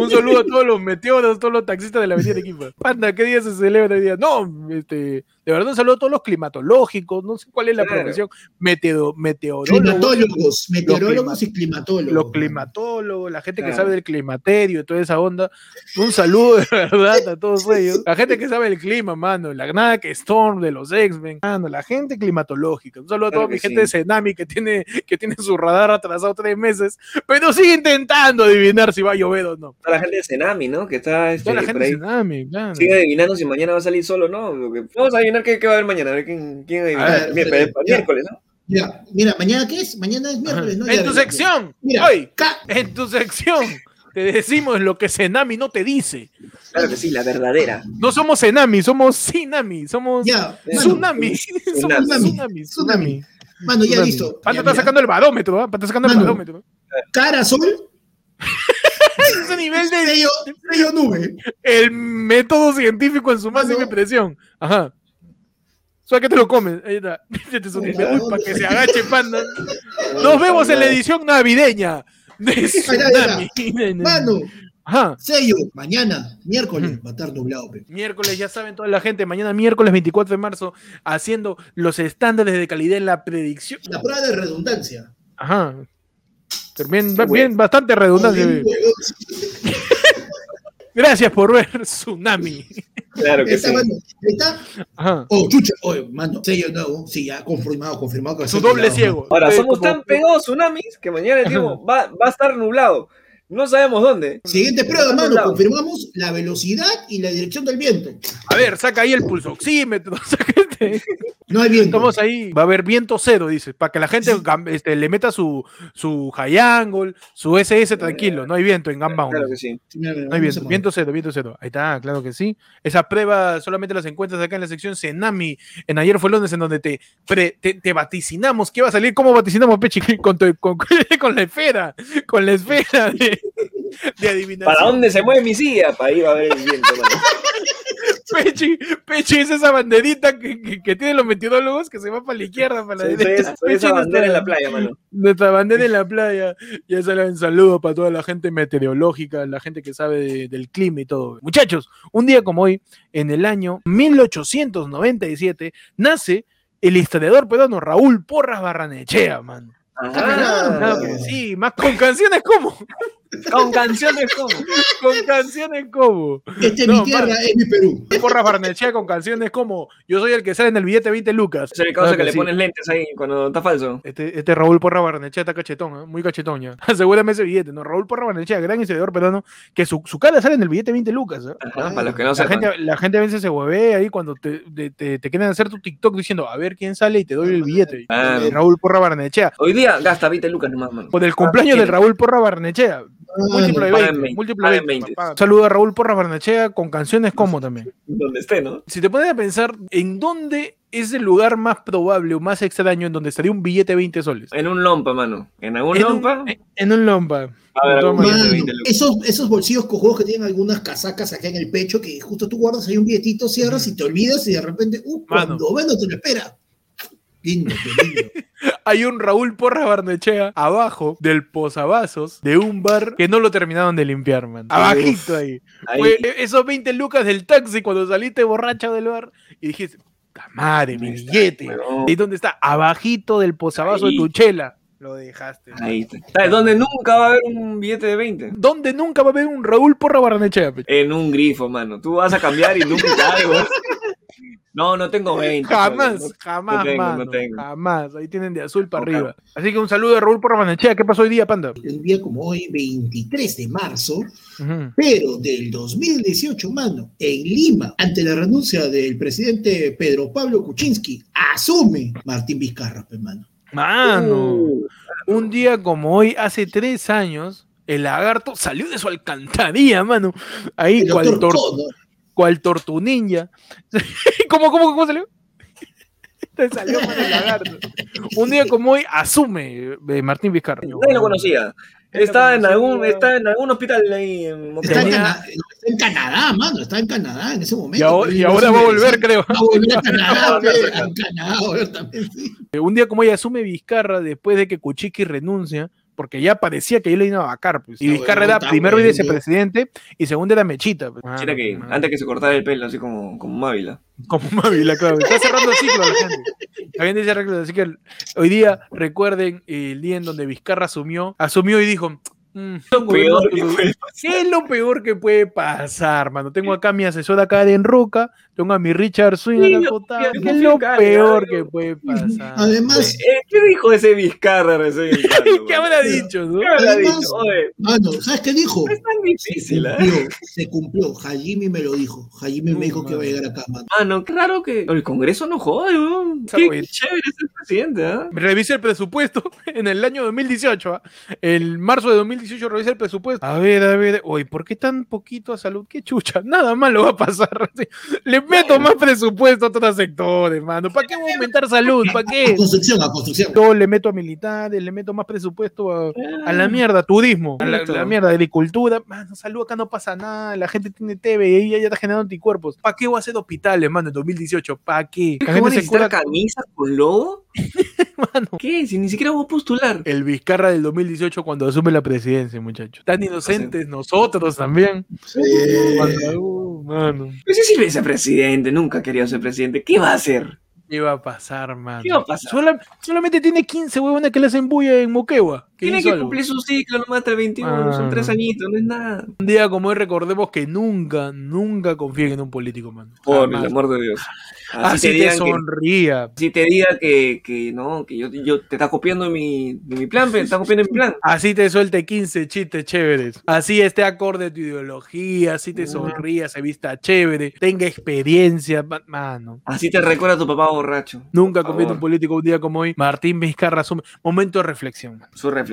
A: Un saludo a todos los meteoros, todos los taxistas de la avenida Arequipa. Panda, ¿qué día se celebra hoy día? No, este, de verdad un saludo a todos los climatológicos, no sé cuál es la
B: Claro.
A: profesión, meteo, meteorólogos,
C: Climatólogos, meteorólogos y climatólogos.
A: los climatólogos, la gente que sabe del climaterio y toda esa onda. Un saludo de verdad a todos ellos. La gente que sabe del clima, mano. La nada que Storm de los X-Men, mano. La gente climatológica. Un saludo a
B: Claro
A: toda mi gente
B: sí.
A: de Senami que tiene, que tiene su radar atrasado tres meses, pero sigue intentando adivinar si va a llover o no.
B: La gente de Senami, ¿no? Que está este,
A: Toda la gente de. Senami, claro.
B: Sigue adivinando si mañana va a salir solo o no. Vamos a adivinar qué, qué va a haber mañana. A ver quién, quién adivina.
C: A ver,
B: miércoles, ¿no?
C: Mira, mira, ¿mañana qué es? Mañana es miércoles, ¿no?
A: En tu sección,
C: Mira,
A: hoy, en tu sección, te decimos lo que Senami no te dice.
B: Claro que sí, la verdadera.
A: No somos Senami, somos Sinami, somos
C: ya,
A: Tsunami. (laughs) Somos
B: Tsunami.
A: Tsunami. Tsunami.
C: Mano, ya
A: Tsunami.
C: listo.
A: Panda
C: Ya,
A: está
C: mira.
A: sacando el barómetro, ¿ah? Panda está sacando el barómetro.
C: Cara sol, (laughs)
A: Ese nivel de
C: sello, sello nube.
A: el método científico en su máxima
C: Mano.
A: expresión. Ajá. ¿Sabes qué te lo comes? Ahí está. (laughs) Este. Uy, para que se agache, panda. Nos vemos en la edición navideña de Tsunami. Ajá.
C: sello, mañana, miércoles, va a estar nublado, pe.
A: Miércoles, ya saben toda la gente, mañana miércoles 24 de marzo, haciendo los estándares de calidad en la predicción.
C: La prueba de redundancia.
A: Ajá. Pero bien,
B: Sí,
A: bien, bastante redundancia. Gracias por ver Tsunami.
B: Claro que
C: Está,
B: sí.
C: mano, está.
A: Ajá.
C: Oh, chucha, oh, mano, sello nuevo. Sí, ya confirmado, confirmado que
A: Su doble ciego.
B: Ahora, somos tan pegados tsunamis que mañana el tiempo va, va a estar nublado. No sabemos dónde.
C: Siguiente prueba, mano, confirmamos la velocidad y la dirección del viento.
A: A ver, saca ahí el pulsoxímetro. (laughs) saca este.
C: No hay viento.
A: Estamos ahí. Va a haber viento cero, dice. Para que la gente este, le meta su, su high angle, su SS tranquilo. No hay viento en Gamba
B: Claro que sí.
A: No hay viento, viento cero, viento cero. Ahí está, claro que sí. Esa prueba solamente las encuentras acá en la sección Senami. En ayer fue lunes en donde te, pre- te, te vaticinamos. ¿Qué va a salir? ¿Cómo vaticinamos, Pechi? Con, tu- con, (laughs) con la esfera. Con la esfera de, de adivinación.
B: ¿Para dónde se mueve mi silla? Para va a haber el viento, mano.
A: Pechi, Pechi es esa banderita que, que, que tienen los meteorólogos que se va para la izquierda, para la
B: Soy,
A: derecha.
B: soy- soy
A: Pechi
B: esa bandera en la playa, mano.
A: Nuestra bandera en la playa. Ya saben, saludos para toda la gente meteorológica, la gente que sabe de- del clima y todo. Muchachos, un día como hoy, en el año 1897, nace el historiador peruano Raúl Porras Barranechea, mano. Que sí, más con canciones como.
B: Con canciones como.
A: Con canciones como.
C: Esta es
A: No,
C: mi tierra, es mi Perú.
A: Porras Barranechea con canciones como Yo soy el que sale en el billete 20 lucas.
B: Es el causa
A: Claro
B: que le
A: sí.
B: pones lentes ahí cuando está falso.
A: Este, este Raúl Porra Barnechea está cachetón, ¿eh? muy cachetón ya. (laughs) Asegúrame ese billete, ¿no? Raúl Porra Barnechea, gran historiador peruano, que su, su cara sale en el billete 20 lucas. ¿eh?
B: Ajá, para los que no
A: La
B: sepan.
A: gente, la gente a veces se hueve ahí cuando te, te, te- te quieren hacer tu TikTok diciendo a ver quién sale y te doy el billete.
B: Ah.
A: Raúl Porra Barnechea.
B: Hoy día gasta 20 lucas nomás, mano.
A: Por el cumpleaños del Raúl Porra Barnechea. Múltiplo de
B: pagan
A: 20.
B: 20,
A: múltiplo de
B: pagan
A: 20,
B: 20.
A: papá. Saludo a Raúl Porra Barnechea con canciones como también.
B: Donde esté, ¿no?
A: Si te pones a pensar en dónde es el lugar más probable o más extraño en donde estaría un billete de 20 soles.
B: En un lompa, mano. En algún
A: En un-
B: lompa.
A: en- en un lompa.
B: A ver,
A: de todas
B: algún
C: Mano,
B: 20 lucas.
C: esos, esos bolsillos cojudos que tienen algunas casacas acá en el pecho, que justo tú guardas ahí un billetito, cierras y te olvidas y de repente, uh,
A: Mano.
C: cuando no te lo espera. Lindo, qué lindo. (laughs)
A: Hay un Raúl Porras Barnechea abajo del posavasos de un bar que no lo terminaron de limpiar, man. Abajito ahí.
B: Ahí.
A: Fue esos 20 lucas del taxi cuando saliste borracho del bar y dijiste, "Ta madre, mi billete. ¿Y dónde está? Abajito del posavasos
B: Ahí.
A: de tu chela. Lo dejaste.
B: Ahí está. ¿Sabes dónde nunca va a haber un billete de 20?
A: ¿Dónde nunca va a haber un Raúl Porras Barnechea?
B: En un grifo, mano. Tú vas a cambiar y nunca weón. (laughs) No, no tengo 20.
A: Jamás,
B: no-
A: jamás,
B: tengo, no
A: mano,
B: tengo.
A: jamás. Ahí tienen de azul para arriba. Así que un saludo de Raúl Porramanechea. ¿Qué pasó hoy día, Panda?
C: Un día como hoy, 23 de marzo,
A: Ujú.
C: pero del 2018, mano, en Lima, ante la renuncia del presidente Pedro Pablo Kuczynski, asume Martín Vizcarra, pues, mano.
A: Mano,
B: Uh,
A: un día como hoy, hace tres años, el lagarto salió de su alcantarilla, mano. Ahí,
C: El
A: cual,
C: doctor
A: tor-
C: Connor.
A: Cual tortu ninja. (laughs) ¿Cómo, cómo, cómo salió? (laughs) Te salió mano, el lagarto. Un día como hoy, asume eh, Martín Vizcarra.
B: Nadie lo conocía. Está en, algún, está en algún hospital ahí en
C: Está en, está Canadá, mano, está en Canadá en ese momento.
A: Y ahora, y va a volver, creo.
C: Va a volver a (laughs) Canadá,
B: a
C: Canadá, también, sí.
A: Un día como hoy asume Vizcarra después de que Kuczynski renuncia, porque ya parecía que él le iba a vacar. Pues. Y Vizcarra era primero
C: bueno.
A: vicepresidente y segundo era Mechita. pues.
B: Mira que antes que se cortara el pelo, así como, como Mávila.
A: Como Mávila, claro. Está cerrando ciclo la gente. Gente dice ciclo, así que hoy día recuerden el día en donde Vizcarra asumió, asumió y dijo. "Mm,
B: peor que
A: ¿Qué es lo peor que puede pasar, mano? Tengo acá a mi asesora Karen Roca, tengo a mi Richard Swing
B: Sí,
A: acotado.
B: yo
A: ¿Qué es lo peor que puede pasar?
C: Además,
B: Eh, ¿Qué dijo ese Vizcarra recién? (laughs)
A: ¿Qué habrá dicho, no?
B: ¿Qué habrá
C: Además-
B: dicho? Oye,
C: mano, ¿sabes qué dijo?
B: es tan difícil, ¿eh?
C: Cumplió, se cumplió. Hajimi me lo dijo. Hajimi me dijo que va a llegar acá, mano.
B: Mano, qué raro que el Congreso no jode, weón. Qué
A: bien.
B: chévere es el presidente, ¿ah?
A: Revise el presupuesto (laughs) en el año 2018. ¿ah? El marzo de 2018 revise el presupuesto. A ver, a ver. Oye, ¿por qué tan poquito a salud? Qué chucha. Nada malo va a pasar. Sí. (laughs) Le meto más presupuesto a otros sectores, mano. ¿Para qué voy a aumentar salud? ¿Para
C: A
A: qué?
C: construcción, a construcción.
A: Yo le meto a militares, le meto más presupuesto a, a la mierda, turismo, a la, la mierda, agricultura. Mano, salud, acá no pasa nada. La gente tiene TV y ahí ya está generando anticuerpos. ¿Para qué voy a hacer hospitales, mano, en 2018? ¿Para qué? La
B: ¿Cómo
A: gente se cura
B: camisas con logo? (laughs)
A: mano.
B: ¿Qué? Si ni siquiera voy a postular.
A: El Vizcarra del 2018 cuando asume la presidencia, muchachos. Tan inocentes nosotros también. Cuando, uh, mano,
B: Pues sí, sí, vicepresidente, nunca quería ser presidente. ¿Qué va a hacer?
A: ¿qué va a pasar, mano?
B: ¿Qué va a pasar?
A: Sola- solamente tiene 15 huevones que le hacen bulla en Moquegua.
B: Tiene que
A: algo.
B: cumplir su ciclo nomás hasta el 21, son
A: Ah.
B: tres añitos, no es nada.
A: Un día como hoy recordemos que nunca, nunca confíen en un político, mano.
B: Por el amor de Dios.
A: Así, te,
B: digan que-
A: sonría.
B: si te diga que, que no, que yo, yo te está copiando de mi, de mi plan, te está copiando de mi plan.
A: Así te suelte 15 chistes chéveres. Así esté acorde a tu ideología. Así te
B: Ah.
A: sonría, se vista chévere. Tenga experiencia. ma- Mano.
B: Así te recuerda a tu papá borracho.
A: Nunca
B: Por
A: conviene un político un día como hoy. Martín Vizcarra asume. Momento de reflexión.
B: Su reflexión.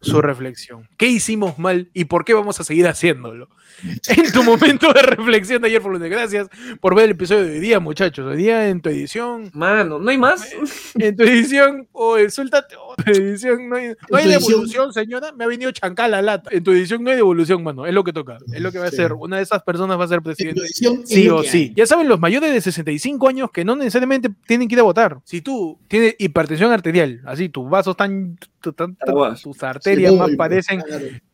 A: Su reflexión. ¿Qué hicimos mal y por qué vamos a seguir haciéndolo? (laughs) En tu momento de reflexión de ayer por lunes. Gracias por ver el episodio de hoy día, muchachos. Hoy día en tu edición.
B: Mano, ¿no hay más?
A: En tu edición. Suéltate. oh, tu edición no hay, no devolución, señora. Me ha venido chancal la lata. En tu edición no hay devolución, mano. Es lo que toca. Es lo que va a
C: Sí.
A: ser. Una de esas personas va a ser presidente. Sí o sí.
C: hay.
A: Ya saben, los mayores de 65 años que no necesariamente tienen que ir a votar. Si tú tienes hipertensión arterial, así tus vasos están, tus arterias
C: Sí,
A: más parecen.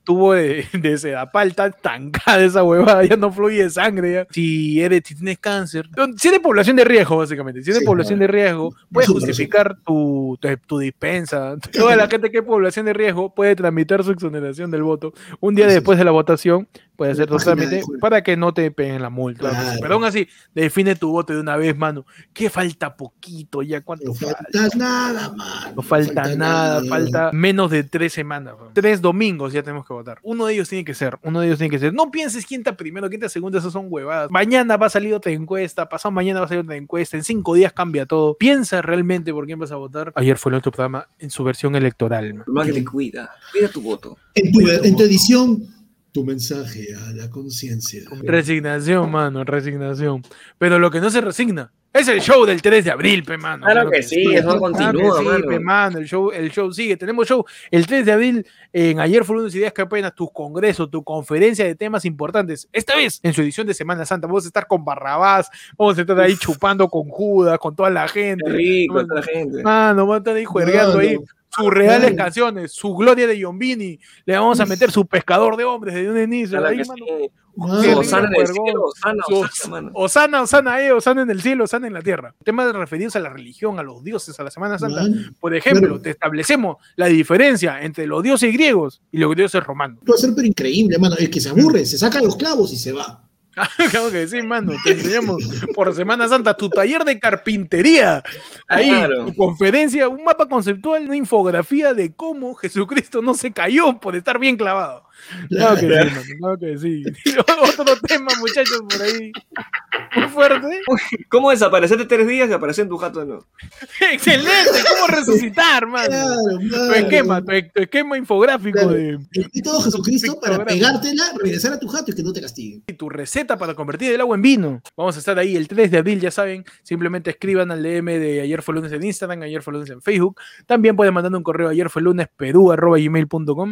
A: Tubo de, (laughs) de sedapal, tan tancada esa huevada, (laughs) ya no fluye sangre. ya. Si eres, si tienes cáncer, si eres población de riesgo, básicamente, si eres
C: Sí,
A: población de riesgo, puedes justificar tu, tu, tu dispensa. (laughs) Toda la gente que es población de riesgo puede tramitar su exoneración del voto un día después de la votación. Puede hacer
C: Página
A: totalmente para que no te peguen la multa.
C: Claro.
A: Pero aún así, define tu voto de una vez, mano. Que falta poquito ya, ¿cuánto
C: No
A: falta?
C: falta nada, mano.
A: No falta, nada, falta menos de tres semanas. Tres domingos ya tenemos que votar. Uno de ellos tiene que ser, uno de ellos tiene que ser. No pienses quién está primero, quién está segundo, esas son huevadas. Mañana va a salir otra encuesta, pasado mañana va a salir otra encuesta, en cinco días cambia todo. Piensa realmente por quién vas a votar. Ayer fue el otro programa en su versión electoral.
B: más que te cuida. Cuida tu voto.
C: En tu, en tu edición, tu mensaje a la conciencia.
A: Resignación, mano, resignación. Pero lo que no se resigna es el show del 3 de abril, pe, mano.
B: Claro que sí, eso
A: Claro
B: continúa,
A: sí,
B: mano.
A: pe, mano, el show, el show sigue. Tenemos show el 3 de abril en Ayer fueron unas ideas que apenas tus congresos, tu conferencia de temas importantes. Esta vez, en su edición de Semana Santa, vamos a estar con Barrabás, vamos a estar ahí chupando con Judas, con toda la gente.
B: Qué rico,
A: Mano,
B: toda la gente.
A: Mano, vamos a estar ahí juergueando ahí sus reales canciones, su gloria de Yombini. Le vamos a meter su pescador de hombres desde un inicio. Ahí, mano.
C: mano,
A: Qué
B: Osana en el
A: rico,
B: cielo, Osana, Osana.
A: Osana, Osana, eh, Osana en el cielo, Osana en la tierra. Temas referidos a la religión, a los dioses, a la Semana Santa.
C: mano.
A: Por ejemplo,
C: Claro.
A: te establecemos la diferencia entre los dioses griegos y los dioses romanos.
C: A ser pero increíble, mano. El que se aburre, se saca los clavos y se va. (laughs)
A: Claro que sí, mano. Te enseñamos por Semana Santa tu taller de carpintería. Ahí,
B: Claro.
A: tu conferencia, un mapa conceptual, una infografía de cómo Jesucristo no se cayó por estar bien clavado. Claro que sí, mano, claro que sí. (laughs) Otro tema, muchachos, por ahí. Muy fuerte.
B: ¿Cómo desaparecerte tres días y aparecer en tu jato de nuevo? (laughs)
A: Excelente. ¿Cómo resucitar, (laughs) mano?
C: Claro,
A: Tu
C: claro.
A: esquema, tu, tu esquema infográfico
C: Claro.
A: de
C: El método Jesucristo para pegártela, regresar a tu jato y que no te castiguen.
A: tu receta para convertir el agua en vino. Vamos a estar ahí el 3 de abril, ya saben. Simplemente escriban al DM de ayer fue lunes en Instagram, ayer fue lunes en Facebook. También pueden mandar un correo ayer fue lunes perú arroba.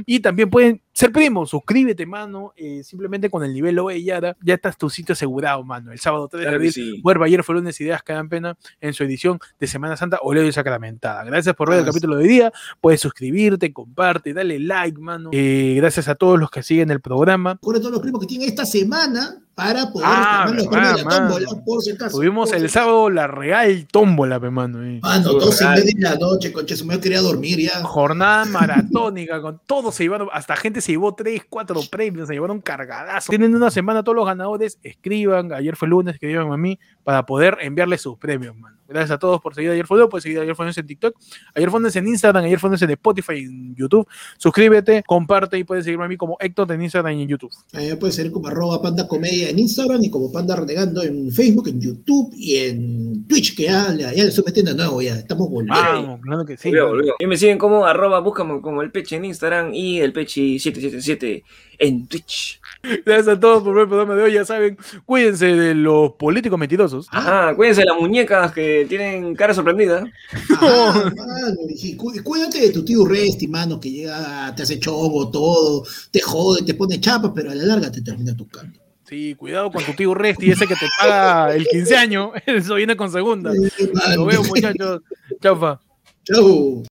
A: Y también pueden ser primos. Suscríbete, mano. eh, simplemente con el nivel OE ya, ya estás tu sitio asegurado, mano. El sábado 3 de
B: Claro
A: abril.
B: sí.
A: Vuelva ayer fue lunes, ideas que dan pena en su edición de Semana Santa Oleo y Sacramentada. Gracias por ver el capítulo de hoy día. Puedes suscribirte, comparte, dale like, mano. Eh, gracias a todos los que siguen el programa.
C: Recuerda todos los primos que tienen esta semana para poder
A: Ah,
C: los premios de la tómbola, por si acaso.
A: Tuvimos el sábado la real tómbola, pe, mano. eh.
C: Mano,
B: Su
C: dos y media de la noche, concha, se me quería dormir ya.
A: Jornada maratónica, con todo se llevaron, hasta gente se llevó 3, 4 premios, se llevaron cargadazos. Tienen una semana todos los ganadores, escriban, ayer fue lunes, escriban a mí, para poder enviarles sus premios, mano. Gracias a todos por seguir Ayer fue puedes seguir Ayer fue en TikTok, Ayer lunes en Instagram, Ayer lunes en Spotify, en YouTube. Suscríbete, comparte y puedes seguirme a mí como Héctor en Instagram y en YouTube.
C: Eh, puede ser como arroba panda comedia en Instagram y como panda renegando en Facebook, en YouTube y en Twitch, que ya, ya, le estoy metiendo de nuevo, ya estamos volviendo.
A: Vamos, claro que sí.
B: Volvió,
A: mano.
B: volvió. Y me siguen como arroba, búscame como el peche en Instagram y el pechi777 en Twitch.
A: Gracias a todos por ver el programa de hoy, ya saben, cuídense de los políticos mentirosos.
B: Ajá, cuídense de las muñecas que tienen cara sorprendida.
C: Ajá, mano, y sí, cu- cuídate de tu tío Resti, mano, que llega, te hace chobo, todo, te jode, te pone chapas, pero a la larga te termina tocando.
A: Sí, cuidado con tu tío Resti, ese que te paga el 15 años. (laughs) Eso viene con segunda. Lo veo, muchachos. Chaufa.
C: Chau.